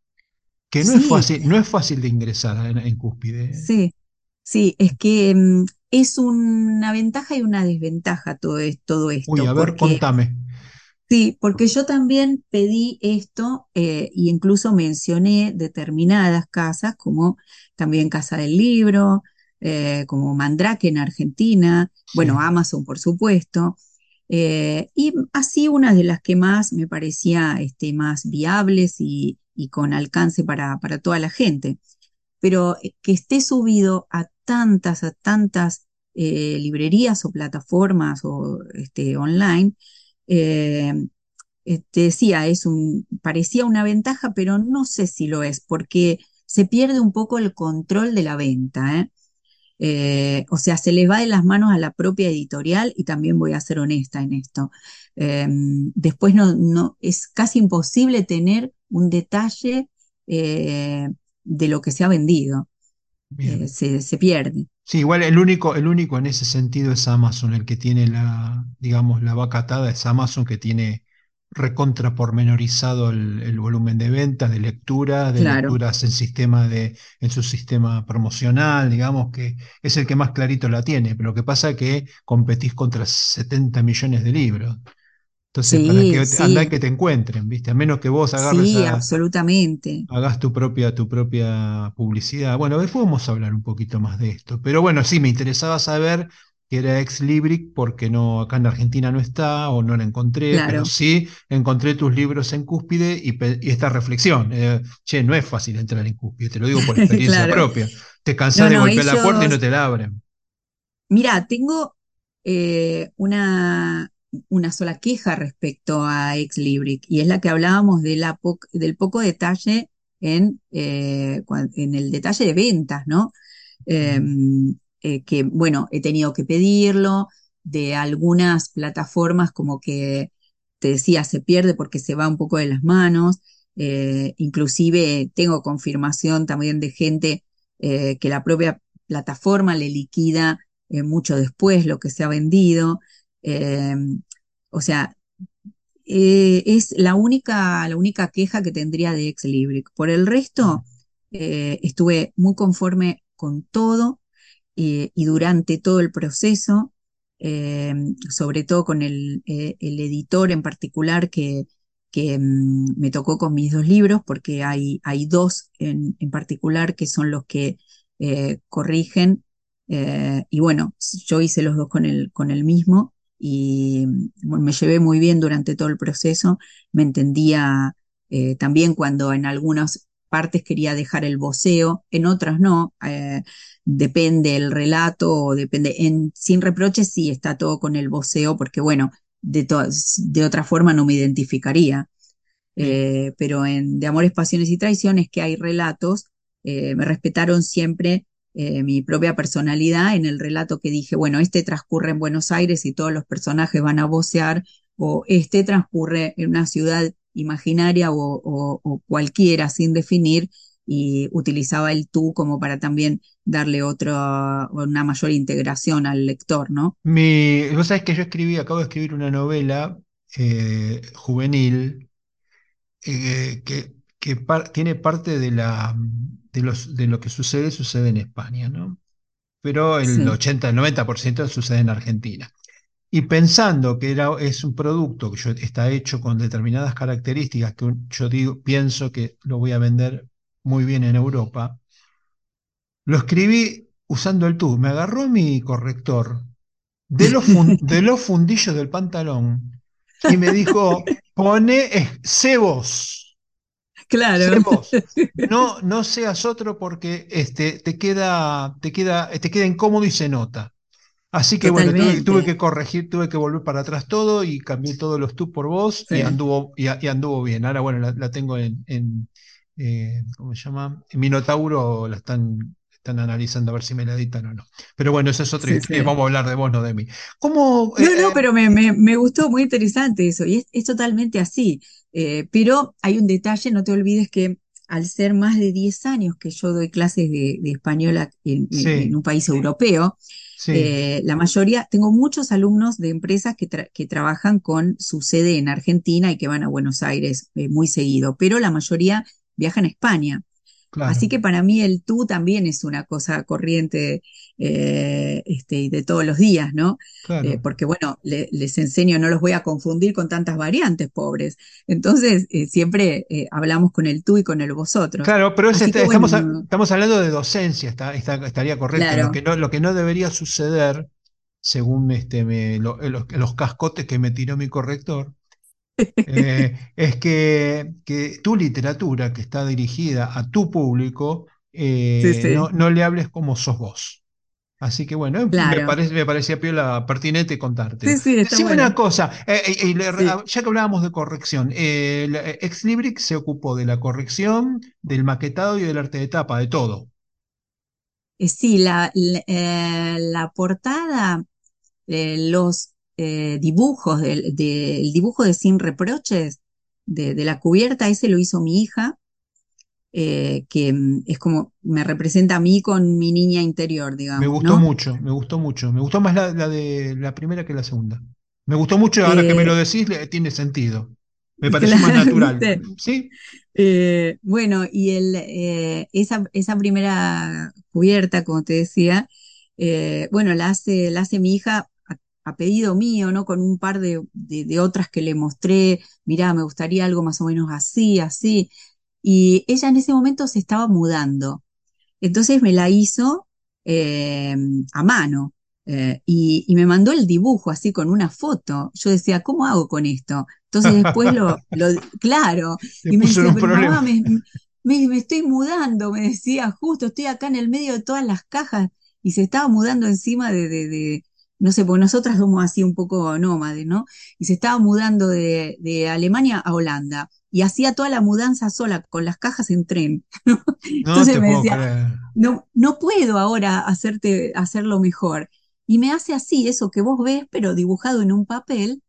[SPEAKER 1] que no es fácil, no es fácil de ingresar en, en Cúspide.
[SPEAKER 2] sí, sí, es que mm, es una ventaja y una desventaja todo, es- todo
[SPEAKER 1] Uy,
[SPEAKER 2] esto,
[SPEAKER 1] a ver,
[SPEAKER 2] porque
[SPEAKER 1] contame.
[SPEAKER 2] sí, porque yo también pedí esto e incluso mencioné determinadas casas, como también Casa del Libro, eh, como Mandrake en Argentina, bueno. Amazon, por supuesto. Eh, y así una de las que más me parecía este, más viables y, y con alcance para, para toda la gente. Pero que esté subido a tantas, a tantas eh, librerías o plataformas o este, online, eh, te decía, es un, parecía una ventaja, pero no sé si lo es, porque se pierde un poco el control de la venta, ¿eh? O sea, se les va de las manos a la propia editorial y también voy a ser honesta en esto. Después no, no, es casi imposible tener un detalle de lo que se ha vendido. Eh, se, se pierde.
[SPEAKER 1] Sí, igual el único, el único en ese sentido es Amazon, el que tiene la, digamos, la vaca atada es Amazon, que tiene recontra pormenorizado el, el volumen de ventas, de lectura, de
[SPEAKER 2] Claro.
[SPEAKER 1] lecturas en sistema de, en su sistema promocional, digamos que es el que más clarito la tiene, pero lo que pasa es que competís contra 70 millones de libros. Entonces, para que
[SPEAKER 2] sí,
[SPEAKER 1] que te encuentren, ¿viste? A menos que vos agarres
[SPEAKER 2] sí,
[SPEAKER 1] a,
[SPEAKER 2] absolutamente.
[SPEAKER 1] hagas tu propia, tu propia publicidad. Bueno, después vamos a hablar un poquito más de esto. Pero bueno, sí, me interesaba saber que era Ex Libric porque no, acá en Argentina no está o no la encontré, pero sí encontré tus libros en Cúspide y, esta reflexión. eh, che, no es fácil entrar en Cúspide, te lo digo por experiencia
[SPEAKER 2] claro.
[SPEAKER 1] propia. Te cansás
[SPEAKER 2] No,
[SPEAKER 1] de
[SPEAKER 2] no,
[SPEAKER 1] golpear la puerta y no te la abren.
[SPEAKER 2] mira, tengo eh, una, una sola queja respecto a Ex Libric, y es la que hablábamos de la po- del poco detalle en, eh, en el detalle de ventas, ¿no? Eh, eh, que, bueno, he tenido que pedirlo, de algunas plataformas como que te decía, se pierde porque se va un poco de las manos, eh, inclusive tengo confirmación también de gente que la propia plataforma le liquida mucho después lo que se ha vendido. Eh, o sea, eh, es la única, la única queja que tendría de Ex Libris. Por el resto, eh, estuve muy conforme con todo eh, y durante todo el proceso, eh, sobre todo con el, el editor en particular que, que mm, me tocó con mis dos libros, porque hay, hay dos en, en particular que son los que corrigen. y bueno, yo hice los dos con el, con el mismo y me llevé muy bien durante todo el proceso, me entendía eh, también cuando en algunas partes quería dejar el voceo, en otras no. eh, depende el relato, o depende, en Sin Reproches sí está todo con el voceo, porque bueno, de, de otra forma no me identificaría.
[SPEAKER 1] Sí.
[SPEAKER 2] Eh, pero en De Amores, Pasiones y Traiciones, que hay relatos, me respetaron siempre eh, mi propia personalidad en el relato que dije, bueno, este transcurre en Buenos Aires y todos los personajes van a vocear, o este transcurre en una ciudad imaginaria o, cualquiera sin definir, y utilizaba el tú como para también darle otro, una mayor integración al lector, ¿no?
[SPEAKER 1] Mi, vos sabés que yo escribí, acabo de escribir una novela eh, juvenil eh, que, que par- tiene parte de, la, de, los, de lo que sucede, sucede en España, ¿no? Pero el
[SPEAKER 2] Sí,
[SPEAKER 1] 80, el 90% sucede en Argentina. Y pensando que era, es un producto que yo- está hecho con determinadas características que yo digo, pienso que lo voy a vender muy bien en Europa, lo escribí usando el tú. Me agarró mi corrector de los, fun- de los fundillos del pantalón y me dijo, pone cebos.
[SPEAKER 2] Claro,
[SPEAKER 1] no, no seas otro porque este, te queda, te queda, te queda incómodo y se nota. Así que bueno, tuve, que corregir, tuve que volver para atrás todo y cambié todos los tú por vos y anduvo, y, y anduvo bien. Ahora bueno, la, la tengo en, en eh, ¿cómo se llama? En Minotauro la están, están analizando a ver si me la editan o no. Pero bueno, esa es otra
[SPEAKER 2] Sí,
[SPEAKER 1] vamos a hablar de vos, no de mí. ¿Cómo? eh,
[SPEAKER 2] No, no,
[SPEAKER 1] eh,
[SPEAKER 2] pero me, me, me gustó, muy interesante eso, y es, es totalmente así. Eh, pero hay un detalle, no te olvides que al ser más de 10 años que yo doy clases de, de español en, un país europeo,
[SPEAKER 1] sí,
[SPEAKER 2] eh, la mayoría, tengo muchos alumnos de empresas que, tra- que trabajan con su sede en Argentina y que van a Buenos Aires eh, muy seguido, pero la mayoría viajan a España. Así que para mí el tú también es una cosa corriente eh, este, de todos los días, ¿no? Eh, porque bueno, le- les enseño, no los voy a confundir con tantas variantes, pobres. Entonces, eh, siempre eh, hablamos con el tú y con el vosotros.
[SPEAKER 1] Claro, pero es este-
[SPEAKER 2] que
[SPEAKER 1] estamos, a-
[SPEAKER 2] bueno,
[SPEAKER 1] estamos hablando de docencia, está, está- estaría correcto. Lo que no, lo que no debería suceder, según este, me- lo- los, los cascotes que me tiró mi corrector, eh, es que, que tu literatura, que está dirigida a tu público, eh, no,
[SPEAKER 2] sí,
[SPEAKER 1] no le hables como sos vos. Así que bueno, me parece, me parecía piola pertinente contártelo.
[SPEAKER 2] Sí,
[SPEAKER 1] Decime una cosa, eh, le- ya que hablábamos de corrección, la- Ex Libris se ocupó de la corrección, del maquetado y del arte de tapa, de todo.
[SPEAKER 2] Sí, la, la, la portada, los eh, dibujos, del, del dibujo de Sin Reproches, de, de la cubierta, ese lo hizo mi hija eh, que mm, es como me representa a mí con mi niña interior,
[SPEAKER 1] Me
[SPEAKER 2] digamos,
[SPEAKER 1] gustó
[SPEAKER 2] ¿no?
[SPEAKER 1] mucho, me gustó mucho. Me gustó más la, la de la primera que la segunda. Me gustó mucho, ahora que me lo
[SPEAKER 2] Eh,
[SPEAKER 1] decís, le- tiene sentido. Me pareció más natural.
[SPEAKER 2] ¿viste?
[SPEAKER 1] ¿Sí?
[SPEAKER 2] Eh, bueno, y el, eh, esa, esa primera cubierta, como te decía, eh, bueno, la hace, la hace mi hija a, pedido mío, ¿no? Con un par de, de, otras que le mostré, mirá, me gustaría algo más o menos así, así. Y ella en ese momento se estaba mudando. Entonces me la hizo eh, a mano. Eh, y, me mandó el dibujo así con una foto. Yo decía, ¿cómo hago con esto? Entonces después lo, claro, y me decía, pero mamá, me, estoy mudando, me decía, justo estoy acá en el medio de todas las cajas y se estaba mudando encima de, de, no sé, porque nosotras somos así un poco nómades, ¿no? Y se estaba mudando de, de Alemania a Holanda y hacía toda la mudanza sola con las cajas en tren. Entonces me decía, no, no puedo ahora hacerte, hacerlo mejor. Y me hace así, eso que vos ves, pero dibujado en un papel,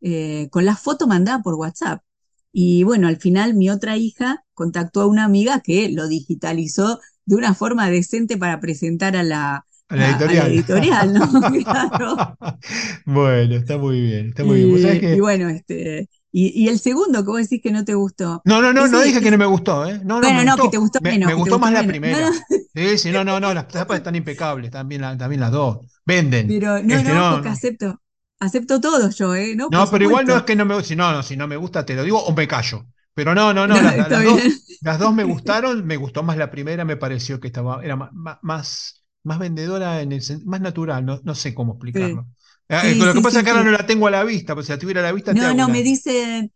[SPEAKER 2] eh, con la foto mandada por WhatsApp. Y bueno, al final mi otra hija contactó a una amiga que lo digitalizó de una forma decente para presentar a la, editorial. ¿no?
[SPEAKER 1] Bueno, está muy bien, está muy bien.
[SPEAKER 2] Y bueno, este, y, el segundo que vos decís que no te gustó.
[SPEAKER 1] No, no, no, no dije que no me gustó, ¿eh?
[SPEAKER 2] No, no, bueno, no, que te gustó menos.
[SPEAKER 1] Me, gustó más la primera. Sí, sí, no, no, no, las tapas están impecables, también, también las dos. Venden.
[SPEAKER 2] Pero no, este, no, porque acepto. Acepto todo yo, ¿eh? No,
[SPEAKER 1] no pero igual no es que no me si no, no, si no me gusta te lo digo o me callo. Pero no, no, no, las, dos, las, dos, me gustaron, me gustó más la primera, me pareció que estaba, era más, más, más vendedora, en el, más natural, no, no sé cómo explicarlo. Ah, lo que pasa es que ahora no la tengo a la vista, pues si la tuviera a la vista.
[SPEAKER 2] No, no, me dicen,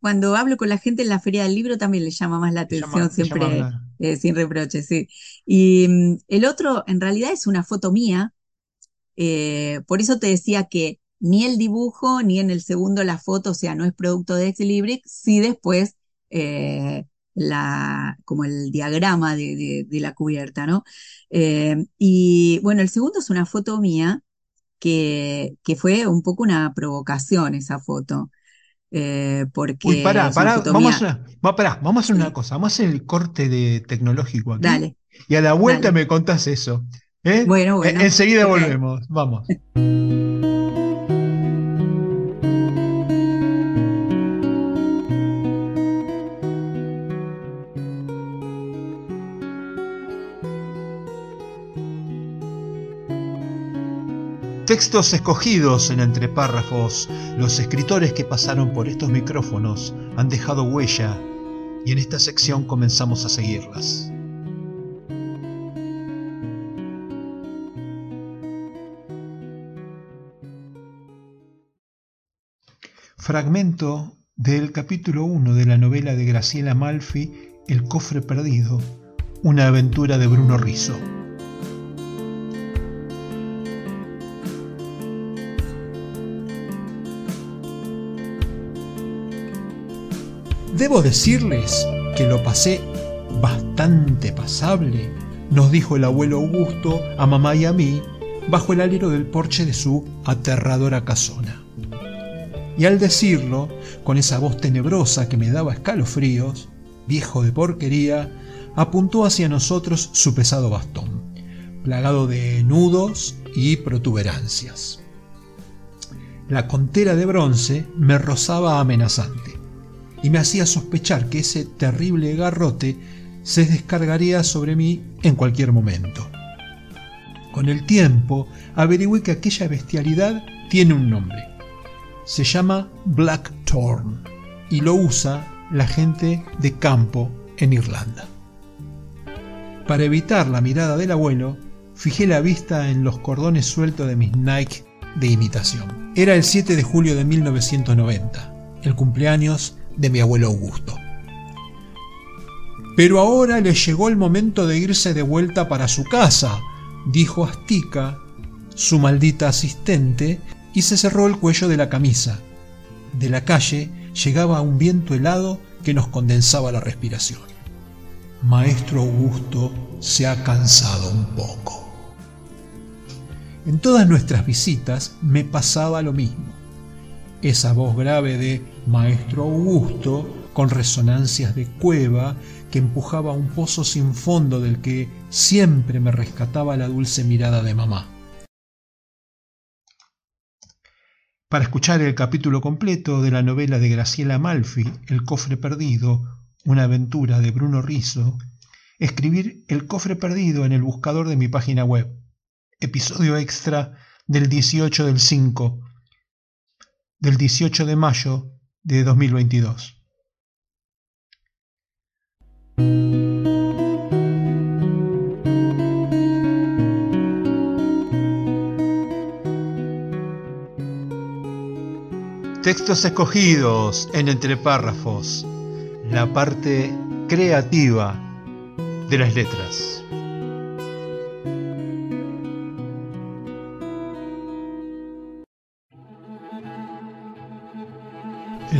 [SPEAKER 2] cuando hablo con la gente en la feria del libro también le llama más la atención, siempre eh, sin reproche, sí. Y mm, el otro, en realidad, es una foto mía, eh, por eso te decía que ni el dibujo, ni en el segundo la foto, o sea, no es producto de Exlibric, sí después eh, la, como el diagrama de, la cubierta, ¿no? y bueno, el segundo es una foto mía que, que fue un poco una provocación esa foto. Eh, porque
[SPEAKER 1] Uy, pará, pará, vamos a, vamos a hacer una cosa, vamos a hacer el corte de tecnológico aquí.
[SPEAKER 2] Dale.
[SPEAKER 1] Y a la vuelta me contás eso. ¿eh?
[SPEAKER 2] Bueno, bueno.
[SPEAKER 1] enseguida volvemos, vamos. Textos escogidos en entre párrafos, los escritores que pasaron por estos micrófonos han dejado huella y en esta sección comenzamos a seguirlas. Fragmento del capítulo 1 de la novela de Graciela Malfi, El cofre perdido, una aventura de Bruno Rizzo. Debo decirles que lo pasé bastante pasable, nos dijo el abuelo Augusto a mamá y a mí bajo el alero del porche de su aterradora casona. Y al decirlo, con esa voz tenebrosa que me daba escalofríos, viejo de porquería, apuntó hacia nosotros su pesado bastón, plagado de nudos y protuberancias. La contera de bronce me rozaba amenazante y me hacía sospechar que ese terrible garrote se descargaría sobre mí en cualquier momento. Con el tiempo averigüé que aquella bestialidad tiene un nombre. Se llama Blackthorn y lo usa la gente de campo en Irlanda. Para evitar la mirada del abuelo, fijé la vista en los cordones sueltos de mis Nike de imitación. Era el 7 de julio de 1990, el cumpleaños de mi abuelo Augusto. Pero ahora le llegó el momento de irse de vuelta para su casa, dijo Astica, su maldita asistente, y se cerró el cuello de la camisa. De la calle llegaba un viento helado que nos condensaba la respiración. Maestro Augusto se ha cansado un poco. En todas nuestras visitas me pasaba lo mismo. Esa voz grave de Maestro Augusto, con resonancias de cueva, que empujaba un pozo sin fondo del que siempre me rescataba la dulce mirada de mamá. Para escuchar el capítulo completo de la novela de Graciela Malfi, El cofre perdido, una aventura de Bruno Rizzo, escribir El cofre perdido en el buscador de mi página web. Episodio extra del 18 del 5 del 18 de mayo de 2022. Textos escogidos en entre párrafos, la parte creativa de las letras.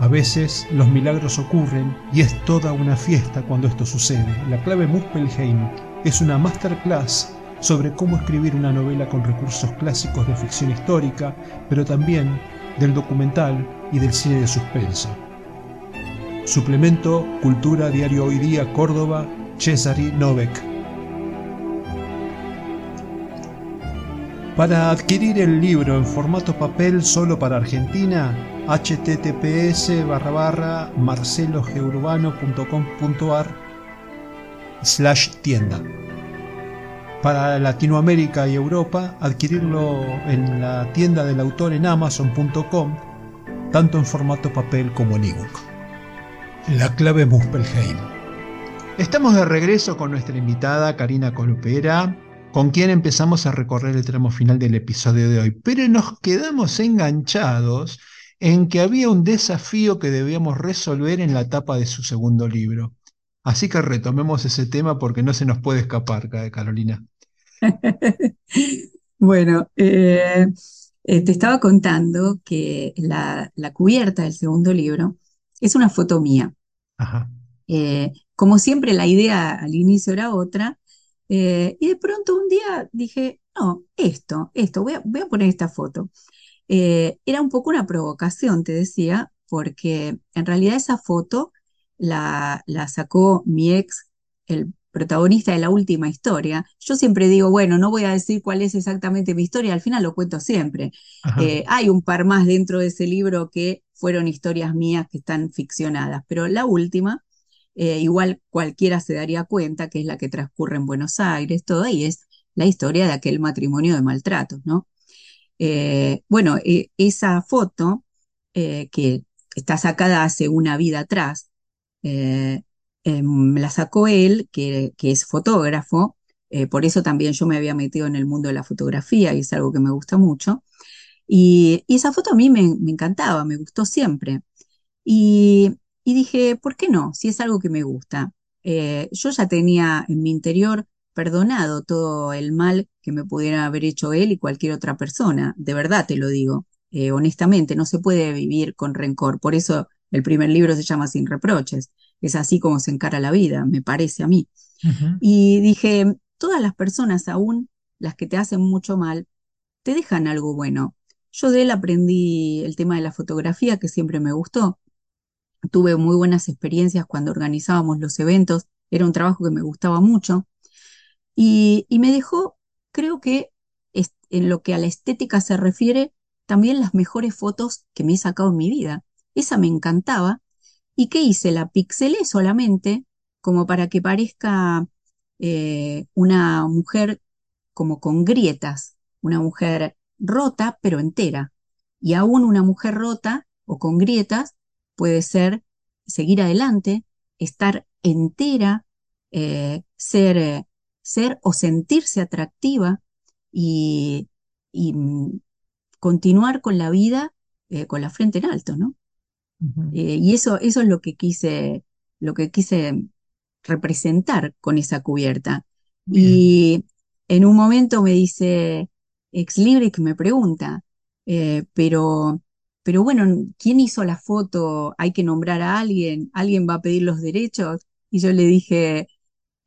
[SPEAKER 1] A veces los milagros ocurren y es toda una fiesta cuando esto sucede. La clave Muspelheim es una masterclass sobre cómo escribir una novela con recursos clásicos de ficción histórica, pero también del documental y del cine de suspenso. Suplemento Cultura Diario Hoy Día Córdoba, Cesari Novek. Para adquirir el libro en formato papel solo para Argentina, https barra barra marcelogeurbano.com.ar slash tienda. Para Latinoamérica y Europa, adquirirlo en la tienda del autor en amazon.com, tanto en formato papel como en ebook. La clave Muspelheim. Estamos de regreso con nuestra invitada Karina Colopera, con quien empezamos a recorrer el tramo final del episodio de hoy, pero nos quedamos enganchados en que había un desafío que debíamos resolver en la etapa de su segundo libro. Así que retomemos ese tema porque no se nos puede escapar, Carolina.
[SPEAKER 2] bueno, eh, eh, te estaba contando que la, cubierta del segundo libro es una foto mía. Eh, como siempre, la idea al inicio era otra, y de pronto un día dije, no, esto, esto, voy a, voy a poner esta foto. era un poco una provocación, te decía, porque en realidad esa foto la, la sacó mi ex el protagonista de la última historia, yo siempre digo, bueno, no voy a decir cuál es exactamente mi historia, al final lo cuento siempre. Eh, hay un par más dentro de ese libro que fueron historias mías que están ficcionadas, pero la última, eh, igual cualquiera se daría cuenta que es la que transcurre en Buenos Aires, toda, y es la historia de aquel matrimonio de maltratos, ¿no? Eh, bueno, esa foto que está sacada hace una vida atrás, me em, la sacó él, que, es fotógrafo, eh, por eso también yo me había metido en el mundo de la fotografía y es algo que me gusta mucho. Y, esa foto a mí me, encantaba, me gustó siempre. Y, dije, ¿por qué no? Si es algo que me gusta. Eh, yo ya tenía en mi interior perdonado todo el mal que me pudiera haber hecho él y cualquier otra persona. De verdad te lo digo. Eh, honestamente, no se puede vivir con rencor. Por eso el primer libro se llama Sin reproches. Es así como se encara la vida, me parece a mí. Y dije, todas las personas, aún las que te hacen mucho mal, te dejan algo bueno. Yo de él aprendí el tema de la fotografía, que siempre me gustó. Tuve muy buenas experiencias cuando organizábamos los eventos, era un trabajo que me gustaba mucho. Y, me dejó, creo que en lo que a la estética se refiere, también las mejores fotos que me he sacado en mi vida. Esa me encantaba ¿Y qué hice? La pixelé solamente como para que parezca eh, una mujer como con grietas, una mujer rota pero entera. Y aún una mujer rota o con grietas puede ser seguir adelante, estar entera, eh, ser, eh, ser o sentirse atractiva y, mm, continuar con la vida con la frente en alto, ¿no? Eh, y eso, eso es lo que quise, lo que quise representar con esa cubierta. Y en un momento me dice Ex que me pregunta, eh, pero, pero bueno, ¿quién hizo la foto? Hay que nombrar a alguien, alguien va a pedir los derechos. Y yo le dije,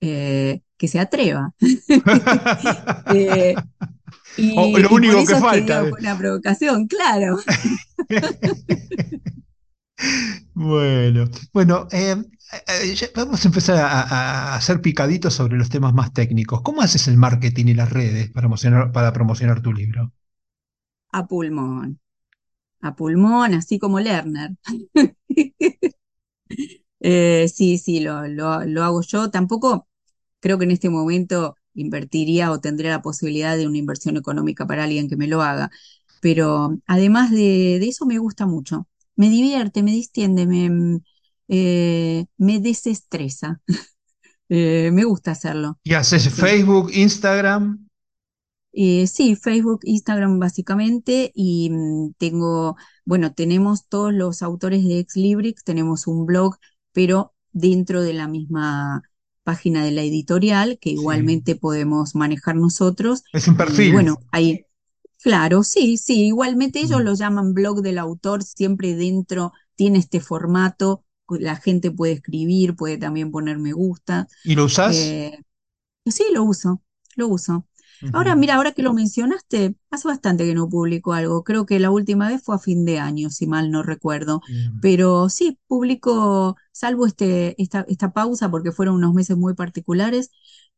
[SPEAKER 2] eh, que se atreva.
[SPEAKER 1] Lo
[SPEAKER 2] Y, y por
[SPEAKER 1] único que
[SPEAKER 2] eso es que
[SPEAKER 1] falta.
[SPEAKER 2] una provocación, claro.
[SPEAKER 1] Bueno, bueno, eh, eh, vamos a empezar a, a- a hacer picaditos sobre los temas más técnicos. ¿Cómo haces el marketing y las redes para promocionar, para promocionar tu libro?
[SPEAKER 2] A pulmón, a pulmón, así como Lerner. Eh, sí, sí, lo, lo, lo hago yo. Tampoco creo que en este momento invertiría o tendría la posibilidad de una inversión económica para alguien que me lo haga. Pero además de, de eso me gusta mucho. Me divierte, me distiende, me, eh, me desestresa. Eh, me gusta hacerlo.
[SPEAKER 1] ¿Y haces
[SPEAKER 2] Sí.
[SPEAKER 1] Facebook, Instagram?
[SPEAKER 2] Eh, sí, Facebook, Instagram básicamente, y mm, tengo, bueno, tenemos todos los autores de Exlibrix, tenemos un blog, pero dentro de la misma página de la editorial, que
[SPEAKER 1] Sí.
[SPEAKER 2] igualmente podemos manejar nosotros,
[SPEAKER 1] Es un
[SPEAKER 2] y
[SPEAKER 1] perfil.
[SPEAKER 2] bueno, ahí, claro, sí, sí, igualmente ellos
[SPEAKER 1] Mm.
[SPEAKER 2] lo llaman blog del autor, siempre dentro tiene este formato, la gente puede escribir, puede también poner me gusta.
[SPEAKER 1] ¿Y lo usás?
[SPEAKER 2] eh, Sí, lo uso, lo uso. Ahora, mira, ahora que lo mencionaste, hace bastante que no publico algo. Creo que la última vez fue a fin de año, si mal no recuerdo. Pero sí, publico, salvo este, esta, esta pausa, porque fueron unos meses muy particulares,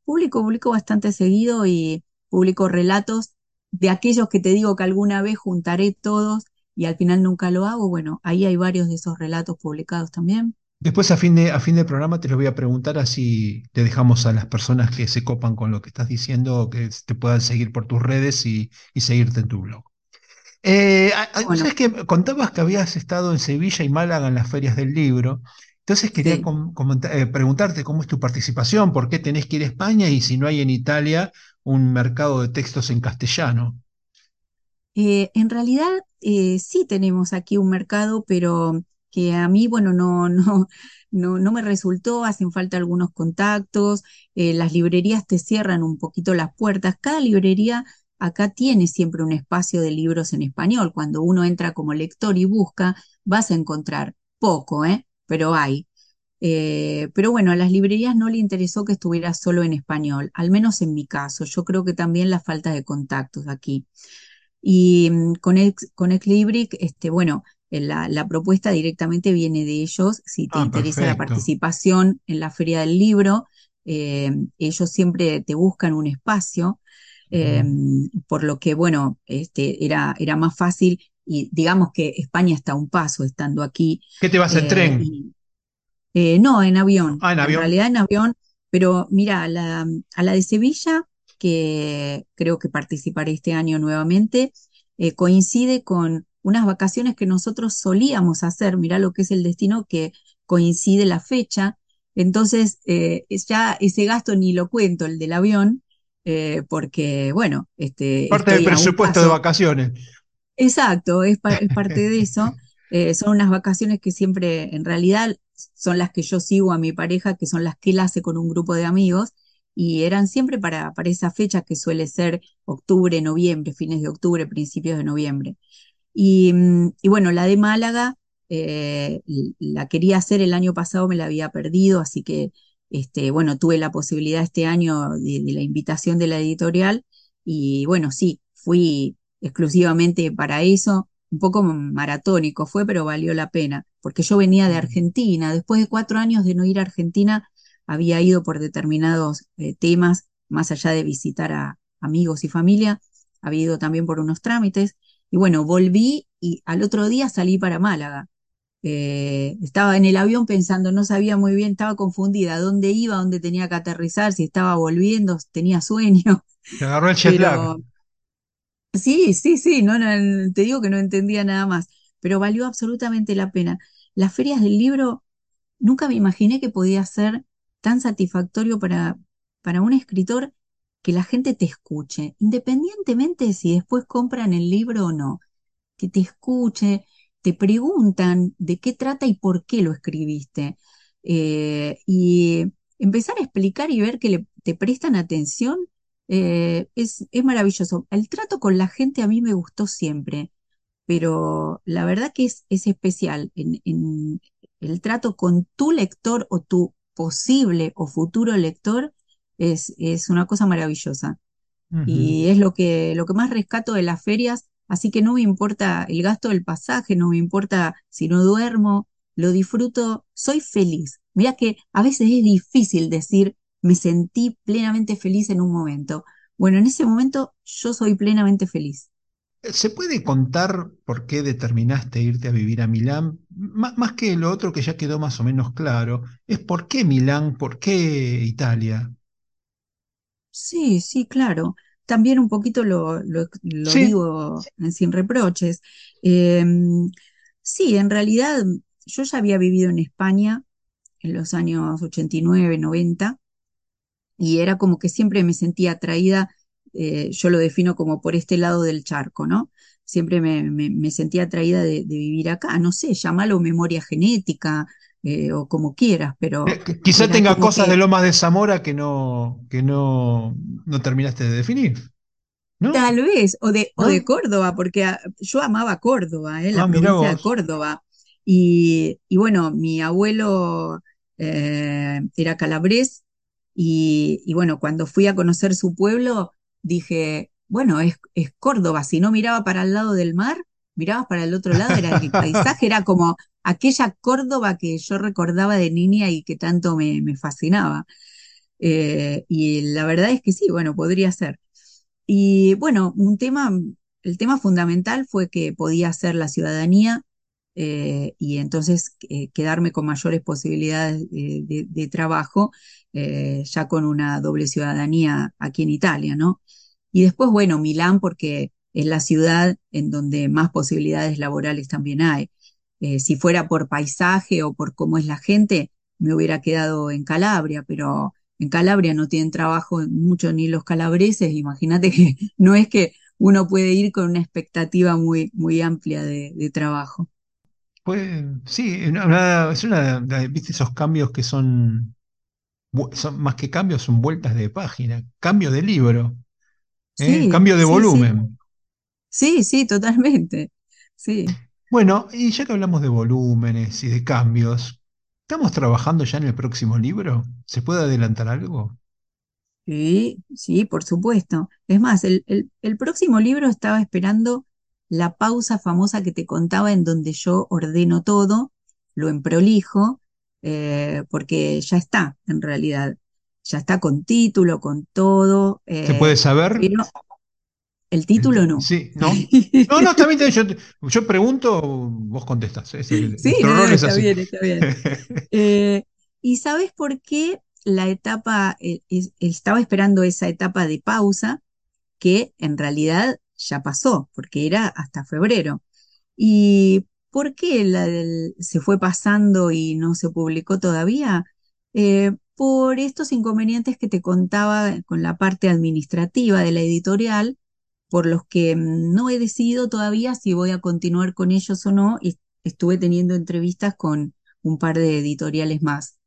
[SPEAKER 2] publico, publico bastante seguido y publico relatos de aquellos que te digo que alguna vez juntaré todos y al final nunca lo hago. Bueno, ahí hay varios de esos relatos publicados también.
[SPEAKER 1] Después a fin de, a fin de programa te lo voy a preguntar así te dejamos a las personas que se copan con lo que estás diciendo que te puedan seguir por tus redes y, y seguirte en tu blog. Eh,
[SPEAKER 2] Bueno,
[SPEAKER 1] ¿sabes que Contabas que habías estado en Sevilla y Málaga en las ferias del libro. Entonces quería
[SPEAKER 2] sí.
[SPEAKER 1] eh, preguntarte cómo es tu participación, por qué tenés que ir a España y si no hay en Italia un mercado de textos en castellano.
[SPEAKER 2] Eh, en realidad eh, sí tenemos aquí un mercado, pero que a mí, bueno, no, no, no, no me resultó, hacen falta algunos contactos, eh, las librerías te cierran un poquito las puertas. Cada librería acá tiene siempre un espacio de libros en español. Cuando uno entra como lector y busca, vas a encontrar poco, ¿eh? Pero hay. Eh, pero bueno, a las librerías no le interesó que estuviera solo en español, al menos en mi caso. Yo creo que también la falta de contactos aquí. Y mm, con, Ex, con Exlibric, este, bueno, la, la propuesta directamente viene de ellos. Si te
[SPEAKER 1] Ah,
[SPEAKER 2] interesa la participación en la Feria del Libro, eh, ellos siempre te buscan un espacio, eh,
[SPEAKER 1] Ujú.
[SPEAKER 2] por lo que, bueno, este, era, era más fácil y digamos que España está a un paso estando aquí.
[SPEAKER 1] ¿Qué te vas en
[SPEAKER 2] eh,
[SPEAKER 1] tren?
[SPEAKER 2] y, eh, no, en avión,
[SPEAKER 1] Ah, en
[SPEAKER 2] en
[SPEAKER 1] avión.
[SPEAKER 2] realidad en avión, pero mira, a la, a la de Sevilla, que creo que participaré este año nuevamente, eh, coincide con unas vacaciones que nosotros solíamos hacer, mirá lo que es el destino, que coincide la fecha, entonces eh, ya ese gasto ni lo cuento, el del avión, eh, porque bueno, este,
[SPEAKER 1] Parte del presupuesto de vacaciones.
[SPEAKER 2] Exacto, es, pa- es parte de eso. Eh, son unas vacaciones que siempre, en realidad, son las que yo sigo a mi pareja, que son las que él hace con un grupo de amigos, y eran siempre para, para esa fecha que suele ser octubre, noviembre, fines de octubre, principios de noviembre. Y, mm, y bueno, la de Málaga eh, la quería hacer el año pasado, me la había perdido, así que este, bueno, tuve la posibilidad este año de, de la invitación de la editorial y bueno, sí, fui exclusivamente para eso, un poco maratónico fue, pero valió la pena, porque yo venía de Argentina, después de cuatro años de no ir a Argentina, había ido por determinados eh, temas, más allá de visitar a amigos y familia, había ido también por unos trámites y bueno, volví y al otro día salí para Málaga. Eh, estaba en el avión pensando, no sabía muy bien, estaba confundida, dónde iba, dónde tenía que aterrizar, si estaba volviendo, tenía sueño,
[SPEAKER 1] Te agarró el jet lag.
[SPEAKER 2] pero sí, sí, sí, no, no, te digo que no entendía nada más, pero valió absolutamente la pena. Las ferias del libro nunca me imaginé que podía ser tan satisfactorio para, para un escritor que la gente te escuche, independientemente de si después compran el libro o no que te escuche, te preguntan de qué trata y por qué lo escribiste. Eh, y empezar a explicar y ver que le- te prestan atención eh, es, es maravilloso. El trato con la gente a mí me gustó siempre, pero la verdad que es, es especial en, en el trato con tu lector o tu posible o futuro lector es, es una cosa maravillosa. y es lo que, lo que más rescato de las ferias, así que no me importa el gasto del pasaje, no me importa si no duermo, lo disfruto, soy feliz. Mira que a veces es difícil decir me sentí plenamente feliz en un momento. Bueno, en ese momento yo soy plenamente feliz.
[SPEAKER 1] ¿Se puede contar por qué determinaste irte a vivir a Milán? M- más que lo otro que ya quedó más o menos claro, es por qué Milán, por qué Italia.
[SPEAKER 2] Sí, sí, claro. También un poquito lo, lo, lo
[SPEAKER 1] Sí,
[SPEAKER 2] digo en sin reproches. Eh, sí, en realidad yo ya había vivido en España en los años 89, 90 y era como que siempre me sentía atraída, eh, yo lo defino como por este lado del charco, ¿no? Siempre me, me- me sentía atraída de, de vivir acá, no sé, llámalo memoria genética eh, o como quieras, pero
[SPEAKER 1] Eh, qu- Quizá tenga cosas de Lomas de Zamora que no, que no, no terminaste de definir, ¿no?
[SPEAKER 2] Tal vez, o de, o de. Córdoba, porque ah, yo amaba Córdoba, eh, la
[SPEAKER 1] Ah,
[SPEAKER 2] provincia de. Córdoba. Y, y bueno, mi abuelo era calabrés y, y bueno, cuando fui a conocer su pueblo, dije, bueno, es, es Córdoba. Si no miraba para el lado del mar, mirabas para el otro lado, era el paisaje, era como aquella Córdoba que yo recordaba de niña y que tanto me, me fascinaba. Eh, y la verdad es que sí, bueno, podría ser. Y bueno, un tema, el tema fundamental fue que podía hacer la ciudadanía eh, y entonces eh, quedarme con mayores posibilidades de, de trabajo, ya con una doble ciudadanía aquí en Italia, ¿no? Y después, bueno, Milán, porque es la ciudad en donde más posibilidades laborales también hay. Eh, si fuera por paisaje o por cómo es la gente, me hubiera quedado en Calabria, pero en Calabria no tienen trabajo mucho ni los calabreses. Imagínate que no es que uno puede ir con una expectativa muy, muy amplia de, de trabajo.
[SPEAKER 1] Pues sí, una- es una, de- viste esos cambios que son, son más que cambios, son vueltas de página, cambio de libro, ¿eh?
[SPEAKER 2] Sí,
[SPEAKER 1] Cambio de
[SPEAKER 2] sí,
[SPEAKER 1] volumen.
[SPEAKER 2] Sí, sí, totalmente. Sí.
[SPEAKER 1] Bueno, y ya que hablamos de volúmenes y de cambios, ¿estamos trabajando ya en el próximo libro? ¿Se puede adelantar algo?
[SPEAKER 2] Sí, sí, por supuesto. Es más, el, el- el próximo libro estaba esperando la pausa famosa que te contaba en donde yo ordeno todo, lo emprolijo, eh, porque ya está, en realidad. Ya está con título, con todo,
[SPEAKER 1] ¿Se
[SPEAKER 2] eh,
[SPEAKER 1] puede saber?
[SPEAKER 2] pero el título no.
[SPEAKER 1] sí, ¿no? No, no, está bien, está bien, yo, yo pregunto, vos contestás. es el-
[SPEAKER 2] Sí, no,
[SPEAKER 1] es
[SPEAKER 2] está bien, está bien. Eh, ¿y sabes por qué la etapa, eh, es- estaba esperando esa etapa de pausa? que en realidad ya pasó, porque era hasta febrero. ¿Y por qué la del- se fue pasando y no se publicó todavía? Eh, por estos inconvenientes que te contaba con la parte administrativa de la editorial, por los que mm, no he decidido todavía si voy a continuar con ellos o no, y estuve teniendo entrevistas con un par de editoriales más.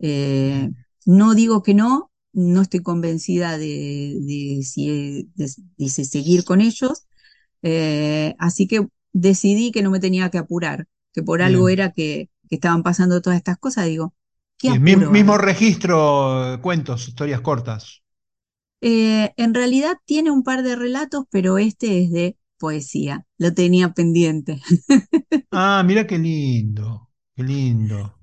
[SPEAKER 2] Eh, no digo que no, no estoy convencida de, de si, de- seguir con ellos, eh, así que decidí que no me tenía que apurar, que por algo era que, que estaban pasando todas estas cosas, digo, ¿qué apuro
[SPEAKER 1] mismo registro, cuentos, historias cortas.
[SPEAKER 2] Eh, en realidad tiene un par de relatos, pero este es de poesía, lo tenía pendiente.
[SPEAKER 1] Ah, mira qué lindo, qué lindo,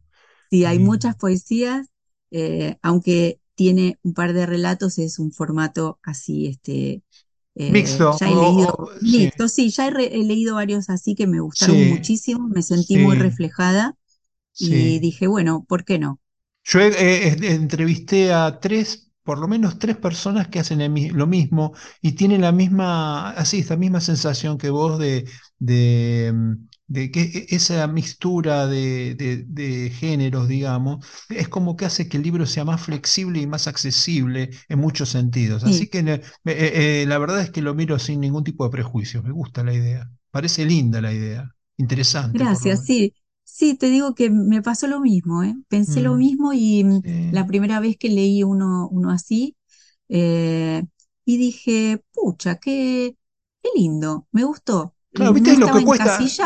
[SPEAKER 2] Sí,
[SPEAKER 1] qué
[SPEAKER 2] hay
[SPEAKER 1] lindo.
[SPEAKER 2] muchas poesías, eh, aunque tiene un par de relatos, es un formato así, este, eh,
[SPEAKER 1] Mixto,
[SPEAKER 2] ya he
[SPEAKER 1] o-
[SPEAKER 2] leído,
[SPEAKER 1] o- sí,
[SPEAKER 2] ya he, re- he leído varios así que me gustaron
[SPEAKER 1] sí,
[SPEAKER 2] muchísimo, me sentí muy reflejada y dije, bueno, ¿por qué no?
[SPEAKER 1] Yo eh, entrevisté a tres, por lo menos tres personas que hacen el lo mismo y tienen la misma, así, esta misma sensación que vos de, de, mm, de que e- esa mixtura de, de- géneros, digamos, es como que hace que el libro sea más flexible y más accesible en muchos sentidos. Así
[SPEAKER 2] Sí,
[SPEAKER 1] que eh, eh, eh, la verdad es que lo miro sin ningún tipo de prejuicio. Me gusta la idea. Parece linda la idea. Interesante,
[SPEAKER 2] gracias, sí, sí, te digo que me pasó lo mismo, ¿eh? Pensé lo
[SPEAKER 1] Mm,
[SPEAKER 2] mismo y mm,
[SPEAKER 1] sí.
[SPEAKER 2] la primera vez que leí uno, uno así, eh, y dije, pucha, qué, qué lindo, me gustó.
[SPEAKER 1] Claro,
[SPEAKER 2] No
[SPEAKER 1] ¿viste lo que cuesta?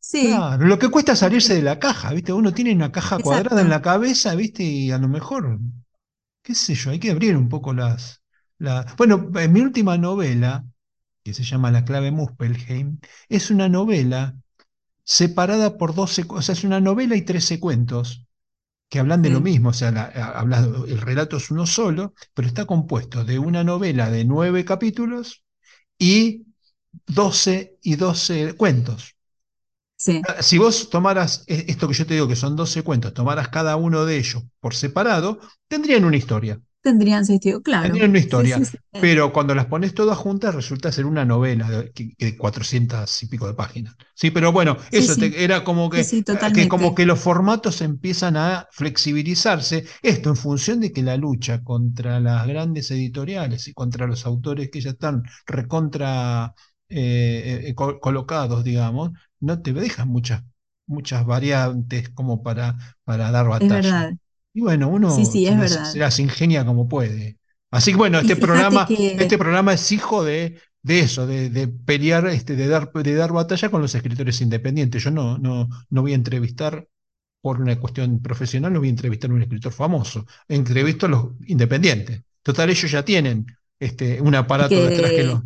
[SPEAKER 2] sí.
[SPEAKER 1] Claro, lo que cuesta es salirse de la caja, ¿viste? Uno tiene una caja cuadrada en la cabeza, ¿viste? Y a lo mejor, qué sé yo, hay que abrir un poco las, La... Bueno, en mi última novela, que se llama La clave Muspelheim, es una novela separada por 12, o sea, es una novela y 13 cuentos que hablan de lo
[SPEAKER 2] Sí,
[SPEAKER 1] mismo, o sea, la- el relato es uno solo, pero está compuesto de una novela de nueve capítulos y 12 y 12 cuentos.
[SPEAKER 2] sí,
[SPEAKER 1] Ah, Si vos tomaras eh, esto que yo te digo, que son 12 cuentos, tomaras cada uno de ellos por separado, tendrían una historia.
[SPEAKER 2] Tendrían sentido, claro.
[SPEAKER 1] Tendrían una historia,
[SPEAKER 2] sí, sí.
[SPEAKER 1] pero cuando las pones todas juntas resulta ser una novela de, de 400 y pico de páginas. Sí, pero bueno, eso te- era como que, eh, que como que los formatos empiezan a flexibilizarse. Esto en función de que la lucha contra las grandes editoriales y contra los autores que ya están recontra eh, eh, co- colocados, digamos, no te dejan muchas, muchas variantes como para, para dar
[SPEAKER 2] Es
[SPEAKER 1] batalla.
[SPEAKER 2] verdad.
[SPEAKER 1] Y bueno,
[SPEAKER 2] Sí,
[SPEAKER 1] uno
[SPEAKER 2] sí,
[SPEAKER 1] se
[SPEAKER 2] es
[SPEAKER 1] las, se las ingenia como puede. Así que bueno, este programa,
[SPEAKER 2] que,
[SPEAKER 1] este programa es hijo de, de eso, de, de pelear, este, de dar, de dar batalla con los escritores independientes. Yo no, no, no voy a entrevistar por una cuestión profesional, no voy a entrevistar a un escritor famoso. Entrevisto a los independientes. Total, ellos ya tienen este, un aparato detrás que
[SPEAKER 2] que
[SPEAKER 1] lo.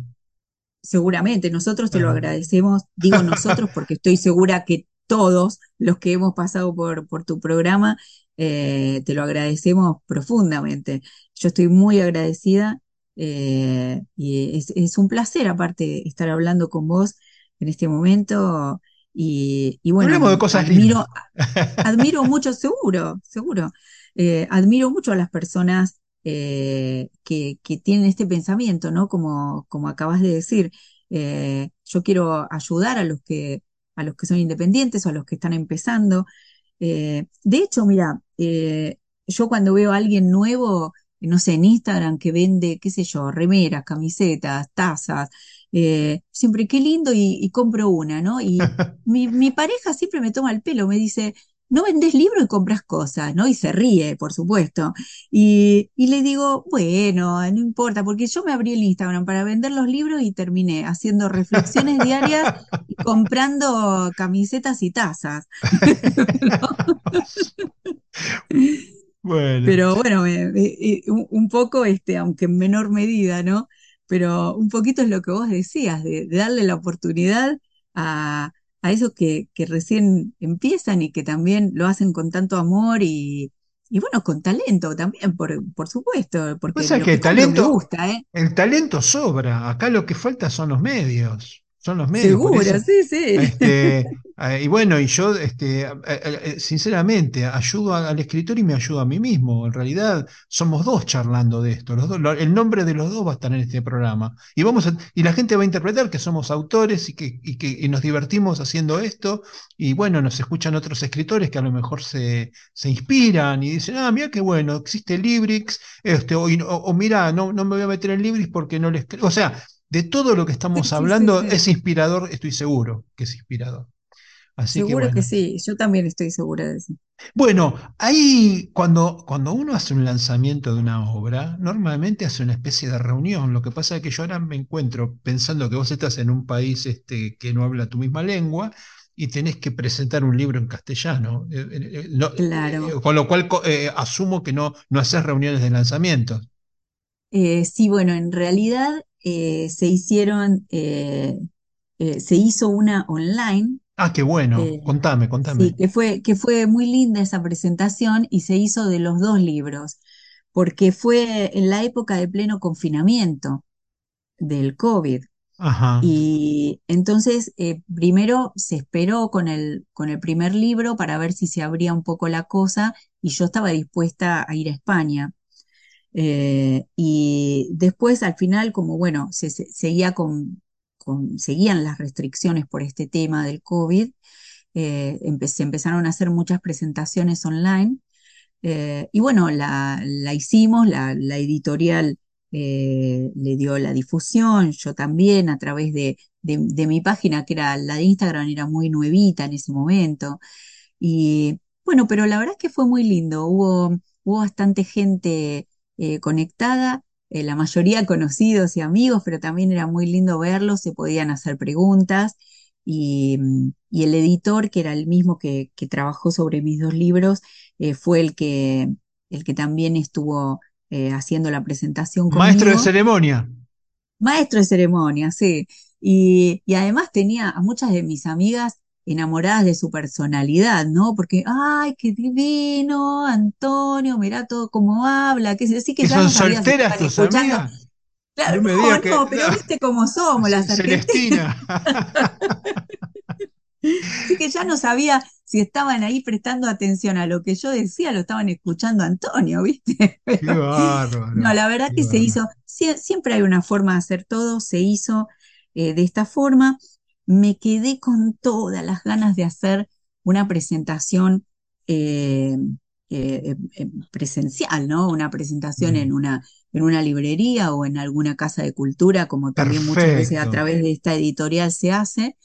[SPEAKER 2] seguramente nosotros te lo agradecemos, digo nosotros porque estoy segura que todos los que hemos pasado por, por tu programa, eh, te lo agradecemos profundamente. Yo estoy muy agradecida eh, y es, es un placer aparte estar hablando con vos en este momento y, y bueno,
[SPEAKER 1] Hablemos de cosas lindas.
[SPEAKER 2] admiro, Admiro mucho, seguro, seguro. Eh, admiro mucho a las personas eh, que, que tienen este pensamiento, ¿no? Como, como acabas de decir. Eh, yo quiero ayudar a los que, a los que son independientes o a los que están empezando. Eh, de hecho, mira, eh, yo cuando veo a alguien nuevo, no sé, en Instagram que vende, qué sé yo, remeras, camisetas, tazas, eh, siempre qué lindo y, y compro una, ¿no? Y mi, mi pareja siempre me toma el pelo, me dice, no vendes libros y compras cosas, ¿no? Y se ríe, por supuesto. Y, y le digo, bueno, no importa, porque yo me abrí el Instagram para vender los libros y terminé haciendo reflexiones diarias y comprando camisetas y tazas.
[SPEAKER 1] Bueno,
[SPEAKER 2] Pero bueno, me- me- eh, un, poco, este, aunque en menor medida, ¿no? Pero un poquito es lo que vos decías, de, de darle la oportunidad a, a esos que, que recién empiezan y que también lo hacen con tanto amor y, y bueno, con talento también, por, por supuesto, porque
[SPEAKER 1] que el talento,
[SPEAKER 2] gusta, ¿eh?
[SPEAKER 1] el talento sobra. Acá lo que falta son los medios. Son los medios,
[SPEAKER 2] Seguro, sí, sí.
[SPEAKER 1] Este, eh, y bueno, y yo, este, sinceramente, ayudo al escritor y me ayudo a mí mismo. En realidad, somos dos charlando de esto. Los dos, el nombre de los dos va a estar en este programa. Y vamos a- y la gente va a interpretar que somos autores y que, y que y nos divertimos haciendo esto. Y bueno, nos escuchan otros escritores que a lo mejor se, se inspiran y dicen, ah, mira qué bueno, existe Librix, este, o, mira, no, no me voy a meter en Librix porque no les. O sea, de todo lo que estamos
[SPEAKER 2] sí,
[SPEAKER 1] hablando
[SPEAKER 2] sí.
[SPEAKER 1] es inspirador, estoy seguro que es inspirador. Así
[SPEAKER 2] Seguro que
[SPEAKER 1] bueno.
[SPEAKER 2] sí, yo también estoy segura de eso.
[SPEAKER 1] Bueno, ahí cuando, cuando uno hace un lanzamiento de una obra, normalmente hace una especie de reunión. Lo que pasa es que yo ahora me encuentro pensando que vos estás en un país este, que no habla tu misma lengua y tenés que presentar un libro en castellano. Eh, eh, eh, eh,
[SPEAKER 2] Claro.
[SPEAKER 1] con lo cual asumo que no, no haces reuniones de lanzamiento.
[SPEAKER 2] Sí, bueno, en realidad eh, se hicieron, eh, eh, se hizo una online,
[SPEAKER 1] Ah, qué bueno.
[SPEAKER 2] eh,
[SPEAKER 1] Contame,
[SPEAKER 2] sí,
[SPEAKER 1] contame.
[SPEAKER 2] que fue, que fue muy linda esa presentación y se hizo de los dos libros, porque fue en la época de pleno confinamiento del COVID.
[SPEAKER 1] Ajá.
[SPEAKER 2] Y entonces, primero se esperó con el, con el primer libro para ver si se abría un poco la cosa y yo estaba dispuesta a ir a España. Eh, y después, al final, como bueno, se, se- seguía con, seguían las restricciones por este tema del COVID, eh, se empezaron a hacer muchas presentaciones online. eh, y bueno, la, la hicimos, la, editorial le dio la difusión, yo también a través de, de, de mi página, que era la de Instagram, era muy nuevita en ese momento. Y bueno, pero la verdad es que fue muy lindo. Hubo, hubo bastante gente eh, conectada, eh, la mayoría conocidos y amigos, pero también era muy lindo verlos, se podían hacer preguntas. Y, mm, y el editor, que era el mismo que, que trabajó sobre mis dos libros, eh, fue el que, el que también estuvo haciendo la presentación
[SPEAKER 1] Maestro de ceremonia.
[SPEAKER 2] Maestro de ceremonia, sí. Y, y además tenía a muchas de mis amigas enamoradas de su personalidad, ¿no? Porque, ay, qué divino, Antonio, mirá todo cómo habla, que así que
[SPEAKER 1] ¿Que
[SPEAKER 2] ya
[SPEAKER 1] son
[SPEAKER 2] no sabía si
[SPEAKER 1] solteras tus
[SPEAKER 2] escuchando.
[SPEAKER 1] amigas?
[SPEAKER 2] Claro,
[SPEAKER 1] No me
[SPEAKER 2] no,
[SPEAKER 1] digas que.
[SPEAKER 2] no, pero viste cómo somos las argentinas.
[SPEAKER 1] Celestina.
[SPEAKER 2] Así que ya no sabía si estaban ahí prestando atención a lo que yo decía, lo estaban escuchando a Antonio, ¿viste?
[SPEAKER 1] Qué
[SPEAKER 2] Pero, no,
[SPEAKER 1] bárbaro.
[SPEAKER 2] la verdad que se hizo,
[SPEAKER 1] bárbaro.
[SPEAKER 2] sie- siempre hay una forma de hacer todo, se hizo eh, de esta forma. Me quedé con todas las ganas de hacer una presentación eh, eh, eh, presencial, ¿no? Una presentación en una, en una librería o en alguna casa de cultura, como también muchas veces a través de esta editorial se hace.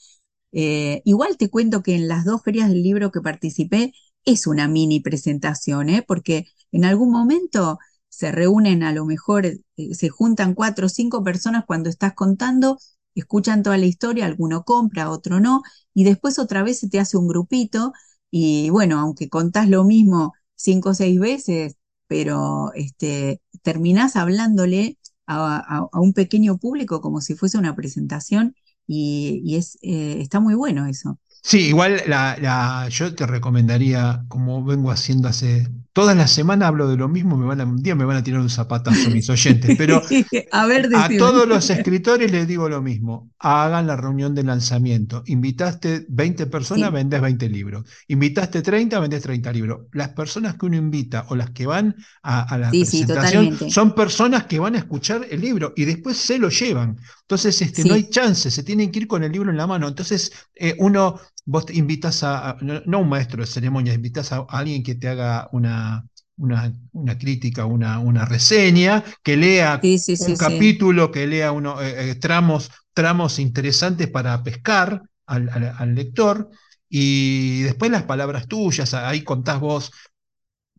[SPEAKER 2] Igual te cuento que en las dos ferias del libro que participé es una mini presentación, ¿eh? Porque en algún momento se reúnen, a lo mejor se juntan cuatro o cinco personas cuando estás contando, escuchan toda la historia, alguno compra, otro no, y después otra vez se te hace un grupito y bueno, aunque contás lo mismo cinco o seis veces, pero este, terminás hablándole a, a- un pequeño público como si fuese una presentación y, y es, eh, está muy bueno eso.
[SPEAKER 1] Sí, igual la, la- yo te recomendaría, como vengo haciendo hace. Todas las semanas hablo de lo mismo, me van a, un día me van a tirar un zapatazo mis oyentes, pero
[SPEAKER 2] A ver,
[SPEAKER 1] A
[SPEAKER 2] decime.
[SPEAKER 1] todos los escritores les digo lo mismo, hagan la reunión de lanzamiento. Invitaste 20 personas,
[SPEAKER 2] Sí,
[SPEAKER 1] vendés 20 libros. Invitaste 30, vendés 30 libros. Las personas que uno invita o las que van a, a la
[SPEAKER 2] sí,
[SPEAKER 1] presentación son personas que van a escuchar el libro y después se lo llevan. Entonces, este, no hay chance, se tienen que ir con el libro en la mano. Entonces, eh, uno, vos te invitas a, a- no, no un maestro de ceremonias, invitas a, a alguien que te haga una... Una, una crítica, una, una reseña, que lea
[SPEAKER 2] sí, sí,
[SPEAKER 1] un
[SPEAKER 2] sí,
[SPEAKER 1] capítulo que lea uno, eh, eh, tramos, tramos interesantes para pescar al, al- al lector y después las palabras tuyas, ahí contás vos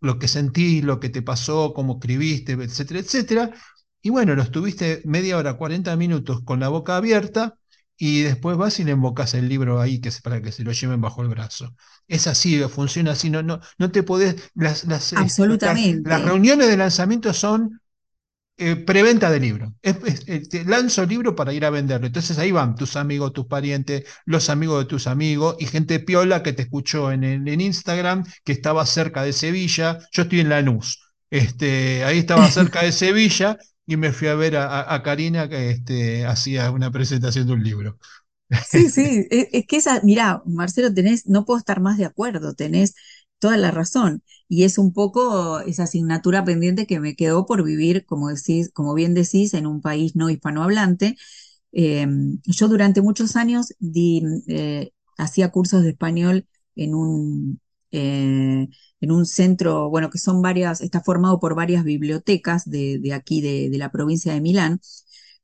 [SPEAKER 1] lo que sentís, lo que te pasó, cómo escribiste, etcétera, etcétera. Y bueno, lo estuviste media hora, 40 minutos con la boca abierta y después vas y le invocas el libro ahí que es para que se lo lleven bajo el brazo. Es así, funciona así, no, no, no te podés, las, las, este, las, las
[SPEAKER 2] Absolutamente.
[SPEAKER 1] reuniones de lanzamiento son eh, preventa de libro. Es, es, eh, te lanzo libro para ir a venderlo. Entonces ahí van tus amigos, tus parientes, los amigos de tus amigos y gente piola que te escuchó en, el- en Instagram, que estaba cerca de Sevilla. Yo estoy en Lanús. Este, ahí estaba cerca de Sevilla y me fui a ver a, Karina que este, hacía una presentación de un libro.
[SPEAKER 2] Sí, sí, es, es que esa, mirá, Marcelo, tenés, no puedo estar más de acuerdo, tenés toda la razón. Y es un poco esa asignatura pendiente que me quedó por vivir, como decís, como bien decís, en un país no hispanohablante. Eh, yo durante muchos años di, eh, hacía cursos de español en un, eh, en un centro, bueno, que son varias, está formado por varias bibliotecas de, aquí, de, de la provincia de Milán,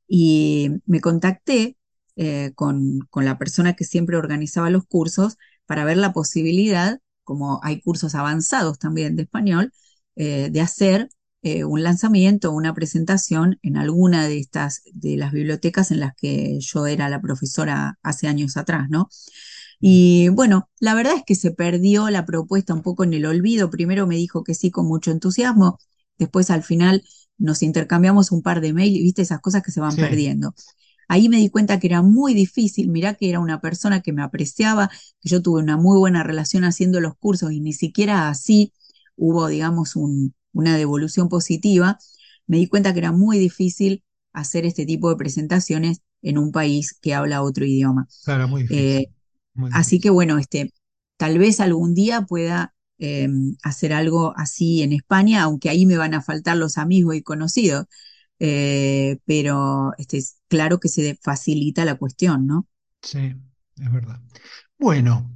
[SPEAKER 2] y me contacté eh, con, con la persona que siempre organizaba los cursos para ver la posibilidad, como hay cursos avanzados también de español, eh, de hacer eh, un lanzamiento, una presentación en alguna de estas, de las bibliotecas en las que yo era la profesora hace años atrás, ¿no? Y bueno, la verdad es que se perdió la propuesta un poco en el olvido. Primero me dijo que sí con mucho entusiasmo, después al final nos intercambiamos un par de mails, viste esas cosas que se van
[SPEAKER 1] Sí,
[SPEAKER 2] perdiendo. Ahí me di cuenta que era muy difícil, mirá que era una persona que me apreciaba, que yo tuve una muy buena relación haciendo los cursos y ni siquiera así hubo, digamos, un, una devolución positiva. Me di cuenta que era muy difícil hacer este tipo de presentaciones en un país que habla otro idioma.
[SPEAKER 1] claro, muy
[SPEAKER 2] Eh,
[SPEAKER 1] difícil, muy
[SPEAKER 2] así que bueno, este, tal vez algún día pueda eh, hacer algo así en España, aunque ahí me van a faltar los amigos y conocidos, eh, pero este, es claro que se facilita la cuestión, ¿no?
[SPEAKER 1] Sí, es verdad. Bueno,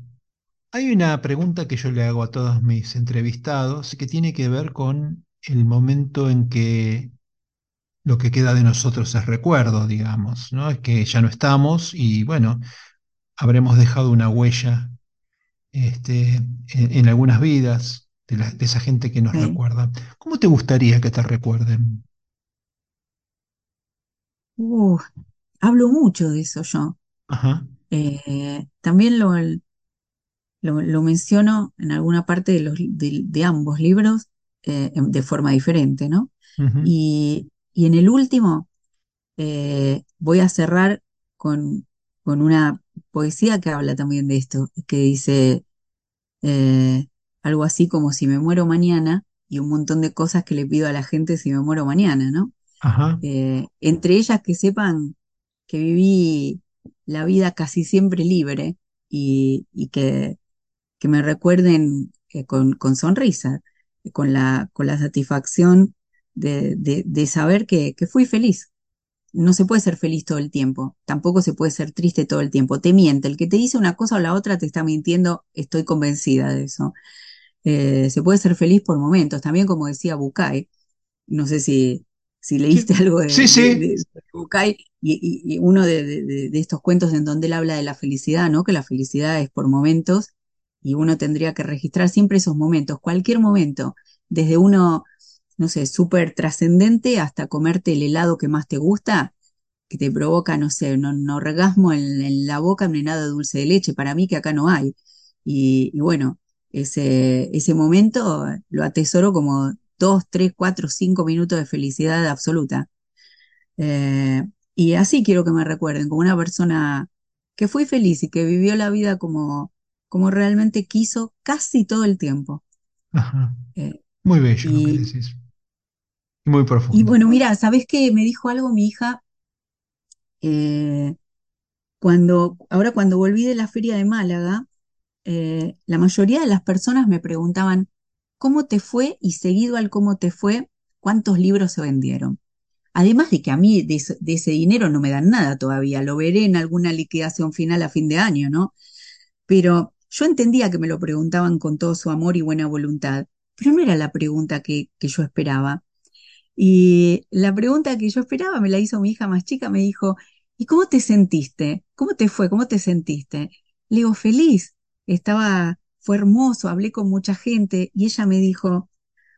[SPEAKER 1] hay una pregunta que yo le hago a todos mis entrevistados que tiene que ver con el momento en que lo que queda de nosotros es recuerdo, digamos, ¿no? Es que ya no estamos y bueno, habremos dejado una huella este, en, en algunas vidas de, la- de esa gente que nos
[SPEAKER 2] Sí.
[SPEAKER 1] recuerda. ¿Cómo te gustaría que te recuerden?
[SPEAKER 2] Uh, hablo mucho de eso yo.
[SPEAKER 1] Ajá,
[SPEAKER 2] Eh, también lo, lo, lo menciono en alguna parte de, los, de, de ambos libros. eh, de forma diferente, ¿no? Y, y en el último eh, voy a cerrar con, con una poesía que habla también de esto, que dice eh, algo así como si me muero mañana y un montón de cosas que le pido a la gente si me muero mañana, ¿no?
[SPEAKER 1] Ajá,
[SPEAKER 2] Eh, entre ellas que sepan que viví la vida casi siempre libre y, y que, que me recuerden eh, con, con sonrisa, con la, con la satisfacción de, de- de saber que, que fui feliz. No se puede ser feliz todo el tiempo, tampoco se puede ser triste todo el tiempo. Te miente, el que te dice una cosa o la otra te está mintiendo, estoy convencida de eso. Eh, se puede ser feliz por momentos, también como decía Bucay, no sé si, si leíste
[SPEAKER 1] sí,
[SPEAKER 2] algo de,
[SPEAKER 1] sí,
[SPEAKER 2] de Bucay y, y- y uno de- de estos cuentos en donde él habla de la felicidad, ¿no? Que la felicidad es por momentos y uno tendría que registrar siempre esos momentos, cualquier momento, desde uno, no sé, súper trascendente hasta comerte el helado que más te gusta, que te provoca, no sé, un, un orgasmo en, en la boca, un helado de dulce de leche, para mí que acá no hay. Y, y bueno, ese, ese momento lo atesoro como dos, tres, cuatro, cinco minutos de felicidad absoluta. Eh, y así quiero que me recuerden, como una persona que fue feliz y que vivió la vida como, como realmente quiso casi todo el tiempo.
[SPEAKER 1] ajá.
[SPEAKER 2] Eh,
[SPEAKER 1] Muy bello lo que
[SPEAKER 2] y,
[SPEAKER 1] decís, y muy
[SPEAKER 2] y
[SPEAKER 1] profundo.
[SPEAKER 2] bueno, mira, ¿sabés qué? Me dijo algo mi hija eh, cuando, ahora cuando volví de la feria de Málaga, eh, la mayoría de las personas me preguntaban, ¿cómo te fue? Y seguido al cómo te fue, ¿cuántos libros se vendieron? Además de que a mí de ese dinero no me dan nada todavía, lo veré en alguna liquidación final a fin de año, ¿no? Pero yo entendía que me lo preguntaban con todo su amor y buena voluntad, pero no era la pregunta que, que yo esperaba. Y la pregunta que yo esperaba me la hizo mi hija más chica, me dijo, ¿y cómo te sentiste? ¿Cómo te fue? ¿Cómo te sentiste? Le digo, feliz. Estaba, fue hermoso, hablé con mucha gente y ella me dijo,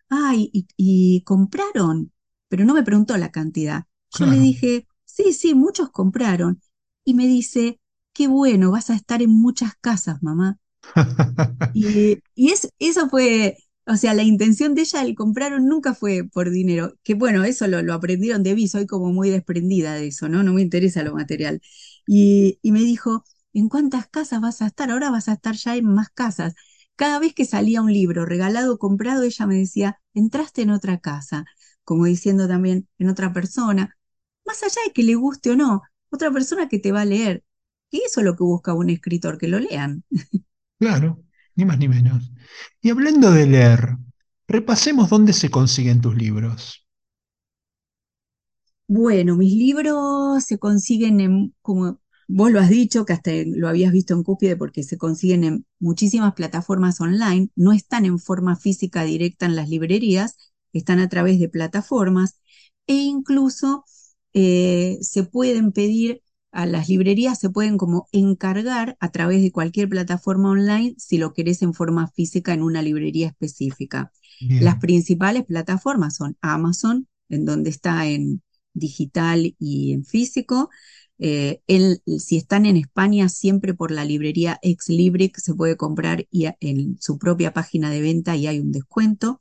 [SPEAKER 2] ay, y, y compraron, pero no me preguntó la cantidad. Yo le dije, sí, sí, muchos compraron. Y me dice, qué bueno, vas a estar en muchas casas, mamá. Y, y es, eso fue, o sea, la intención de ella al compraron nunca fue por dinero, que bueno, eso lo, aprendieron de mí, soy como muy desprendida de eso, ¿no? No me interesa lo material. Y, y me dijo, ¿en cuántas casas vas a estar? Ahora vas a estar ya en más casas. Cada vez que salía un libro regalado o comprado, ella me decía, entraste en otra casa, como diciendo también en otra persona, más allá de que le guste o no, otra persona que te va a leer. Y eso es lo que busca un escritor, que lo lean.
[SPEAKER 1] Claro, ni más ni menos. Y hablando de leer, repasemos dónde se consiguen tus libros.
[SPEAKER 2] Bueno, mis libros se consiguen en, como vos lo has dicho, que hasta lo habías visto en Cúspide, porque se consiguen en muchísimas plataformas online, no están en forma física directa en las librerías, están a través de plataformas e incluso eh, se pueden pedir a las librerías, se pueden como encargar a través de cualquier plataforma online si lo querés en forma física en una librería específica. Las principales plataformas son Amazon, en donde está en digital y en físico. Eh, el- si están en España, siempre por la librería Ex Libric se puede comprar y a- en su propia página de venta y hay un descuento.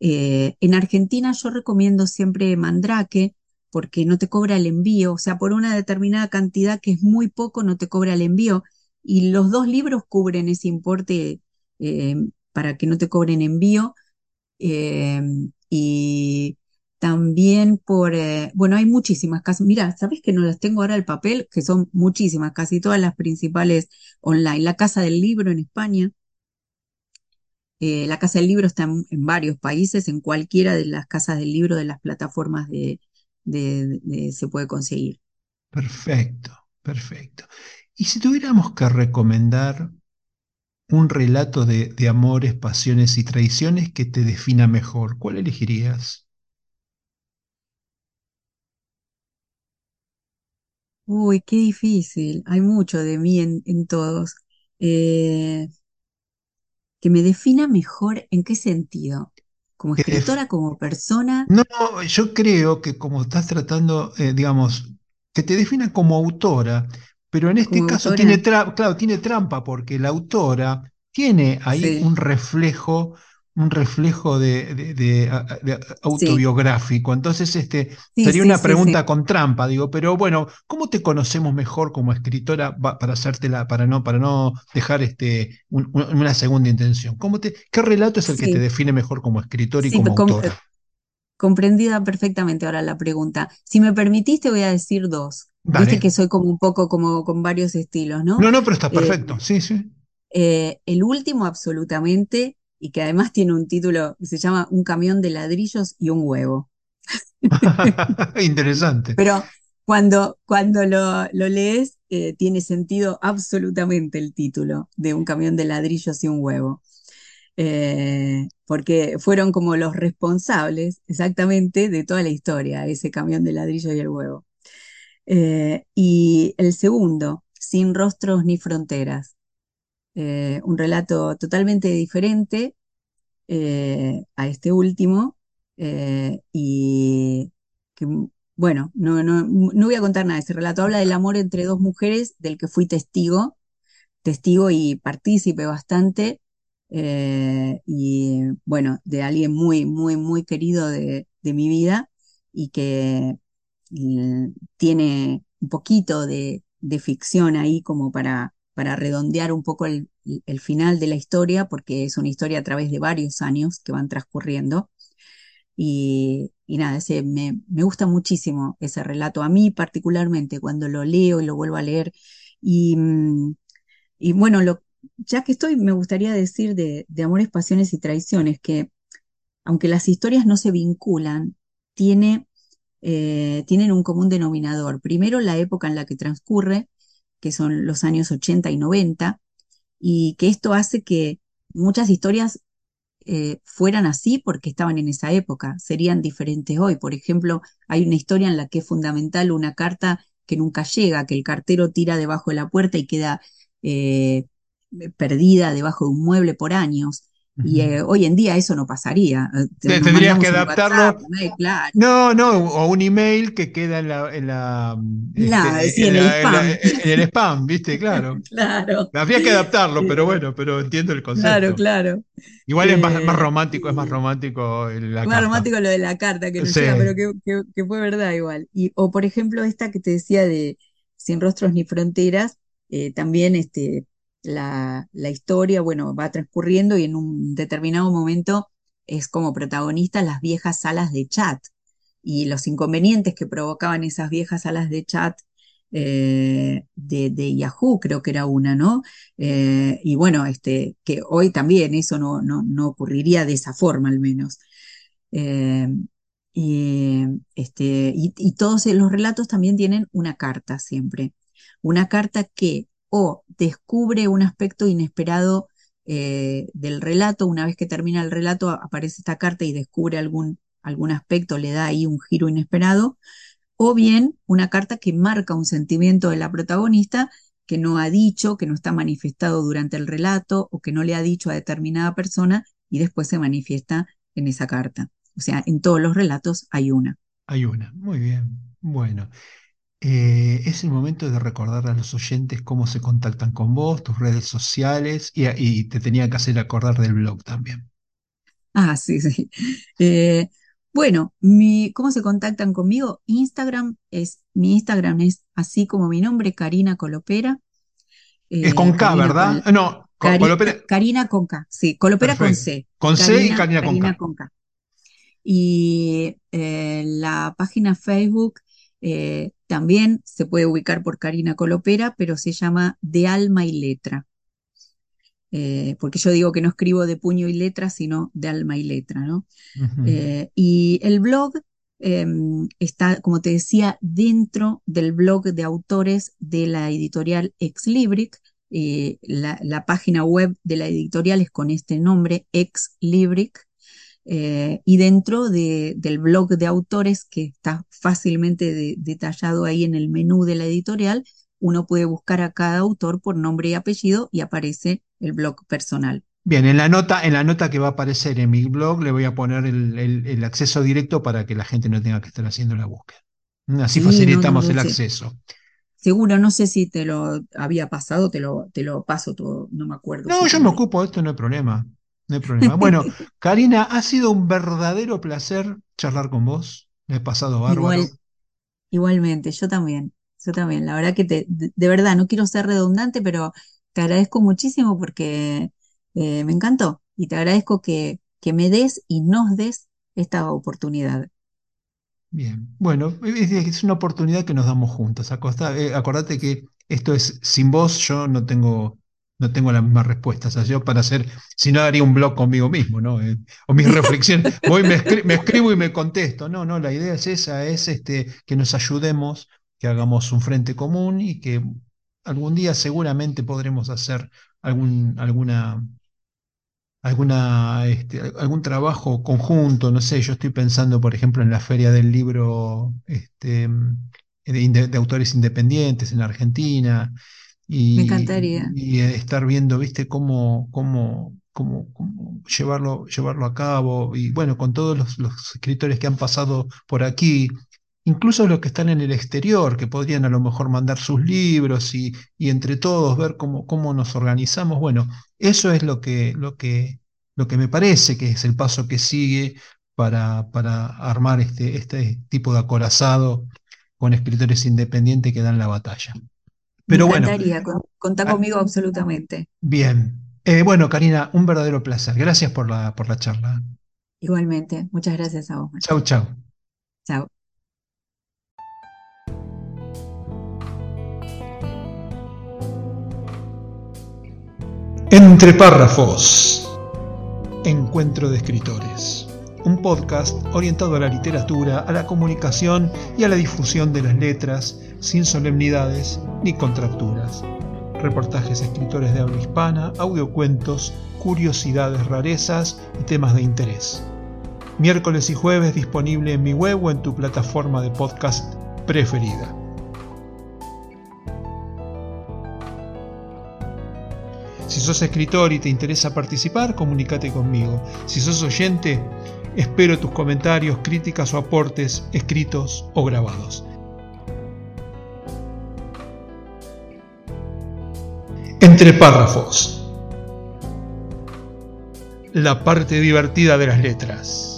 [SPEAKER 2] Eh, en Argentina yo recomiendo siempre Mandrake porque no te cobra el envío, o sea, por una determinada cantidad que es muy poco, no te cobra el envío. Y los dos libros cubren ese importe eh, para que no te cobren envío. Eh, y también por, eh, bueno, hay muchísimas casas. Mira, ¿sabes que no las tengo ahora el papel? Que son muchísimas, casi todas las principales online. La Casa del Libro en España. la Casa del Libro está en, en varios países, en cualquiera de las casas del libro de las plataformas de, de- de- se puede conseguir.
[SPEAKER 1] perfecto, perfecto. Y si tuviéramos que recomendar un relato de, de amores, pasiones y traiciones que te defina mejor, ¿cuál elegirías?
[SPEAKER 2] Uy, qué difícil. Hay mucho de mí en, en todos. Eh, que me defina mejor en qué sentido. Como escritora, como persona,
[SPEAKER 1] No, yo creo que como estás tratando, eh, digamos, que te defina como autora, pero en este
[SPEAKER 2] como
[SPEAKER 1] caso tiene,
[SPEAKER 2] autora,
[SPEAKER 1] claro, tiene trampa porque la autora tiene ahí
[SPEAKER 2] sí.
[SPEAKER 1] un reflejo un reflejo de, de- de- a- de
[SPEAKER 2] Sí,
[SPEAKER 1] autobiográfico. Entonces, este,
[SPEAKER 2] sí,
[SPEAKER 1] sería
[SPEAKER 2] sí,
[SPEAKER 1] una pregunta con trampa, digo, pero bueno, ¿cómo te conocemos mejor como escritora para hacértela, para no, para no dejar este, un- un- una segunda intención? ¿Cómo te, qué relato es el que te define mejor como escritor y como
[SPEAKER 2] com- eh,
[SPEAKER 1] autora?
[SPEAKER 2] comprendida perfectamente ahora la pregunta. Si me permitiste, voy a decir dos. Viste
[SPEAKER 1] Dale.
[SPEAKER 2] que soy como un poco como con varios estilos, ¿no?
[SPEAKER 1] No, no, pero está
[SPEAKER 2] Eh,
[SPEAKER 1] perfecto. Sí, sí.
[SPEAKER 2] eh, el último, absolutamente, y que además tiene un título que se llama Un camión de ladrillos y un huevo.
[SPEAKER 1] Interesante.
[SPEAKER 2] Pero cuando, cuando lo, lo lees, eh, tiene sentido absolutamente el título de Un camión de ladrillos y un huevo. Eh, porque fueron como los responsables exactamente de toda la historia, ese camión de ladrillos y el huevo. Eh, y el segundo, Sin rostros ni fronteras, eh, un relato totalmente diferente eh, a este último eh, y que, bueno, no, no, no voy a contar nada de ese relato. Habla del amor entre dos mujeres del que fui testigo, testigo y partícipe bastante y bueno, de alguien muy, muy, muy querido de, de mi vida y que eh, tiene un poquito de, de ficción ahí como para, para redondear un poco el, final de la historia, porque es una historia a través de varios años que van transcurriendo. Y, y nada, ese, me, me gusta muchísimo ese relato, a mí particularmente cuando lo leo y lo vuelvo a leer. Y, mm, y bueno, lo, ya que estoy, me gustaría decir de, de Amores, Pasiones y Traiciones, que aunque las historias no se vinculan, tiene, eh, tienen un común denominador. Primero, la época en la que transcurre, que son los años 80 y 90, y que esto hace que muchas historias eh, fueran así porque estaban en esa época, serían diferentes hoy. Por ejemplo, hay una historia en la que es fundamental una carta que nunca llega, que el cartero tira debajo de la puerta y queda eh, perdida debajo de un mueble por años. Y eh, hoy en día eso no pasaría. Eh, te-
[SPEAKER 1] Tendrías que adaptarlo
[SPEAKER 2] WhatsApp, ¿no? claro.
[SPEAKER 1] No, no, o un email que queda en la, en la,
[SPEAKER 2] La,
[SPEAKER 1] este,
[SPEAKER 2] sí,
[SPEAKER 1] en
[SPEAKER 2] en el
[SPEAKER 1] la- en la-
[SPEAKER 2] spam.
[SPEAKER 1] en el spam, ¿viste? Claro.
[SPEAKER 2] Claro,
[SPEAKER 1] Habría que adaptarlo, pero bueno, pero entiendo el
[SPEAKER 2] claro,
[SPEAKER 1] concepto.
[SPEAKER 2] claro.
[SPEAKER 1] Igual es más, más
[SPEAKER 2] Eh,
[SPEAKER 1] romántico, es más romántico la
[SPEAKER 2] Más
[SPEAKER 1] carta.
[SPEAKER 2] romántico lo de la carta que nos
[SPEAKER 1] Sí,
[SPEAKER 2] llega, pero que, que- que fue verdad igual. Y, o por ejemplo, esta que te decía de Sin rostros ni fronteras, eh, también este, la, la historia, bueno, va transcurriendo y en un determinado momento es como protagonista las viejas salas de chat y los inconvenientes que provocaban esas viejas salas de chat eh, de, Yahoo, creo que era una, ¿no? Eh, y bueno, este, que hoy también eso no, no, no ocurriría de esa forma al menos. Eh, y, este, y todos los relatos también tienen una carta siempre. Una carta que o descubre un aspecto inesperado eh, del relato, una vez que termina el relato aparece esta carta y descubre algún, algún aspecto, le da ahí un giro inesperado, o bien una carta que marca un sentimiento de la protagonista que no ha dicho, que no está manifestado durante el relato o que no le ha dicho a determinada persona y después se manifiesta en esa carta. O sea, en todos los relatos hay una.
[SPEAKER 1] hay una. Muy bien. Bueno, eh, es el momento de recordar a los oyentes cómo se contactan con vos, tus redes sociales, y, y te tenía que hacer acordar del blog también.
[SPEAKER 2] Ah, sí, sí. Eh, bueno, mi, ¿cómo se contactan conmigo? Instagram es, mi Instagram es así como mi nombre, Karina Colopera.
[SPEAKER 1] Es con
[SPEAKER 2] eh,
[SPEAKER 1] K,
[SPEAKER 2] Karina
[SPEAKER 1] ¿verdad?
[SPEAKER 2] con,
[SPEAKER 1] No, con,
[SPEAKER 2] Cari-
[SPEAKER 1] pena-
[SPEAKER 2] Karina con K, sí, Colopera con. C.
[SPEAKER 1] Con C y
[SPEAKER 2] Karina,
[SPEAKER 1] Karina con
[SPEAKER 2] Karina
[SPEAKER 1] K.
[SPEAKER 2] con K. Y la página Facebook eh, también se puede ubicar por Karina Colopera, pero se llama De Alma y Letra. Eh, porque yo digo que no escribo de puño y letra, sino de alma y letra, ¿no? Eh, y el blog eh, está, como te decía, dentro del blog de autores de la editorial Exlibric. La, la página web de la editorial es con este nombre, Exlibric. Eh, y dentro de- del blog de autores, que está fácilmente de- detallado ahí en el menú de la editorial, uno puede buscar a cada autor por nombre y apellido y aparece el blog personal.
[SPEAKER 1] Bien, en la nota, en la nota que va a aparecer en mi blog le voy a poner el, el- el acceso directo para que la gente no tenga que estar haciendo la búsqueda. Mm, Así
[SPEAKER 2] Sí, no, no,
[SPEAKER 1] facilitamos
[SPEAKER 2] no
[SPEAKER 1] el acceso.
[SPEAKER 2] Seguro, no sé si te lo había pasado, te lo, te lo paso todo, no me acuerdo
[SPEAKER 1] No,
[SPEAKER 2] si
[SPEAKER 1] yo me ocupo de esto, no hay problema. No hay problema. Bueno, Karina, ha sido un verdadero placer charlar con vos. Me he pasado bárbaro.
[SPEAKER 2] Igual, igualmente, yo también, yo también. La verdad que te, de, de verdad, no quiero ser redundante, pero te agradezco muchísimo porque eh, me encantó y te agradezco que, que me des y nos des esta oportunidad.
[SPEAKER 1] Bien, bueno, es, es una oportunidad que nos damos juntos. Acosta- eh, acordate que esto es sin vos, yo no tengo, no tengo la misma respuesta. O sea, yo para hacer, si no haría un blog conmigo mismo, ¿no? Eh, o mis reflexiones, voy, me, escri- me escribo y me contesto. No, no, la idea es esa, es este, que nos ayudemos, que hagamos un frente común y que algún día seguramente podremos hacer algún, alguna alguna, este, algún trabajo conjunto, no sé, yo estoy pensando, por ejemplo, en la Feria del Libro este, de autores independientes en Argentina
[SPEAKER 2] Me
[SPEAKER 1] y,
[SPEAKER 2] encantaría.
[SPEAKER 1] y estar viendo, viste, cómo, cómo, cómo, cómo llevarlo, llevarlo a cabo y bueno, con todos los, los escritores que han pasado por aquí. Incluso los que están en el exterior, que podrían a lo mejor mandar sus libros y, y entre todos ver cómo, cómo nos organizamos. Bueno, eso es lo que, lo que, lo que me parece que es el paso que sigue para, para armar este, este tipo de acorazado con escritores independientes que dan la batalla.
[SPEAKER 2] Me
[SPEAKER 1] Pero bueno,
[SPEAKER 2] encantaría. con- Contá
[SPEAKER 1] ah,
[SPEAKER 2] conmigo absolutamente.
[SPEAKER 1] bien. Eh, bueno, Karina, un verdadero placer. Gracias por la, por la charla.
[SPEAKER 2] Igualmente. Muchas gracias a vos,
[SPEAKER 1] Chau, chau.
[SPEAKER 2] Chao.
[SPEAKER 1] Entre párrafos. Encuentro de escritores. Un podcast orientado a la literatura, a la comunicación y a la difusión de las letras, sin solemnidades ni contracturas. Reportajes escritores de habla hispana, audiocuentos, curiosidades, rarezas y temas de interés. Miércoles y jueves disponible en mi web o en tu plataforma de podcast preferida. Si sos escritor y te interesa participar, comunícate conmigo. Si sos oyente, espero tus comentarios, críticas o aportes escritos o grabados. Entre párrafos. La parte divertida de las letras.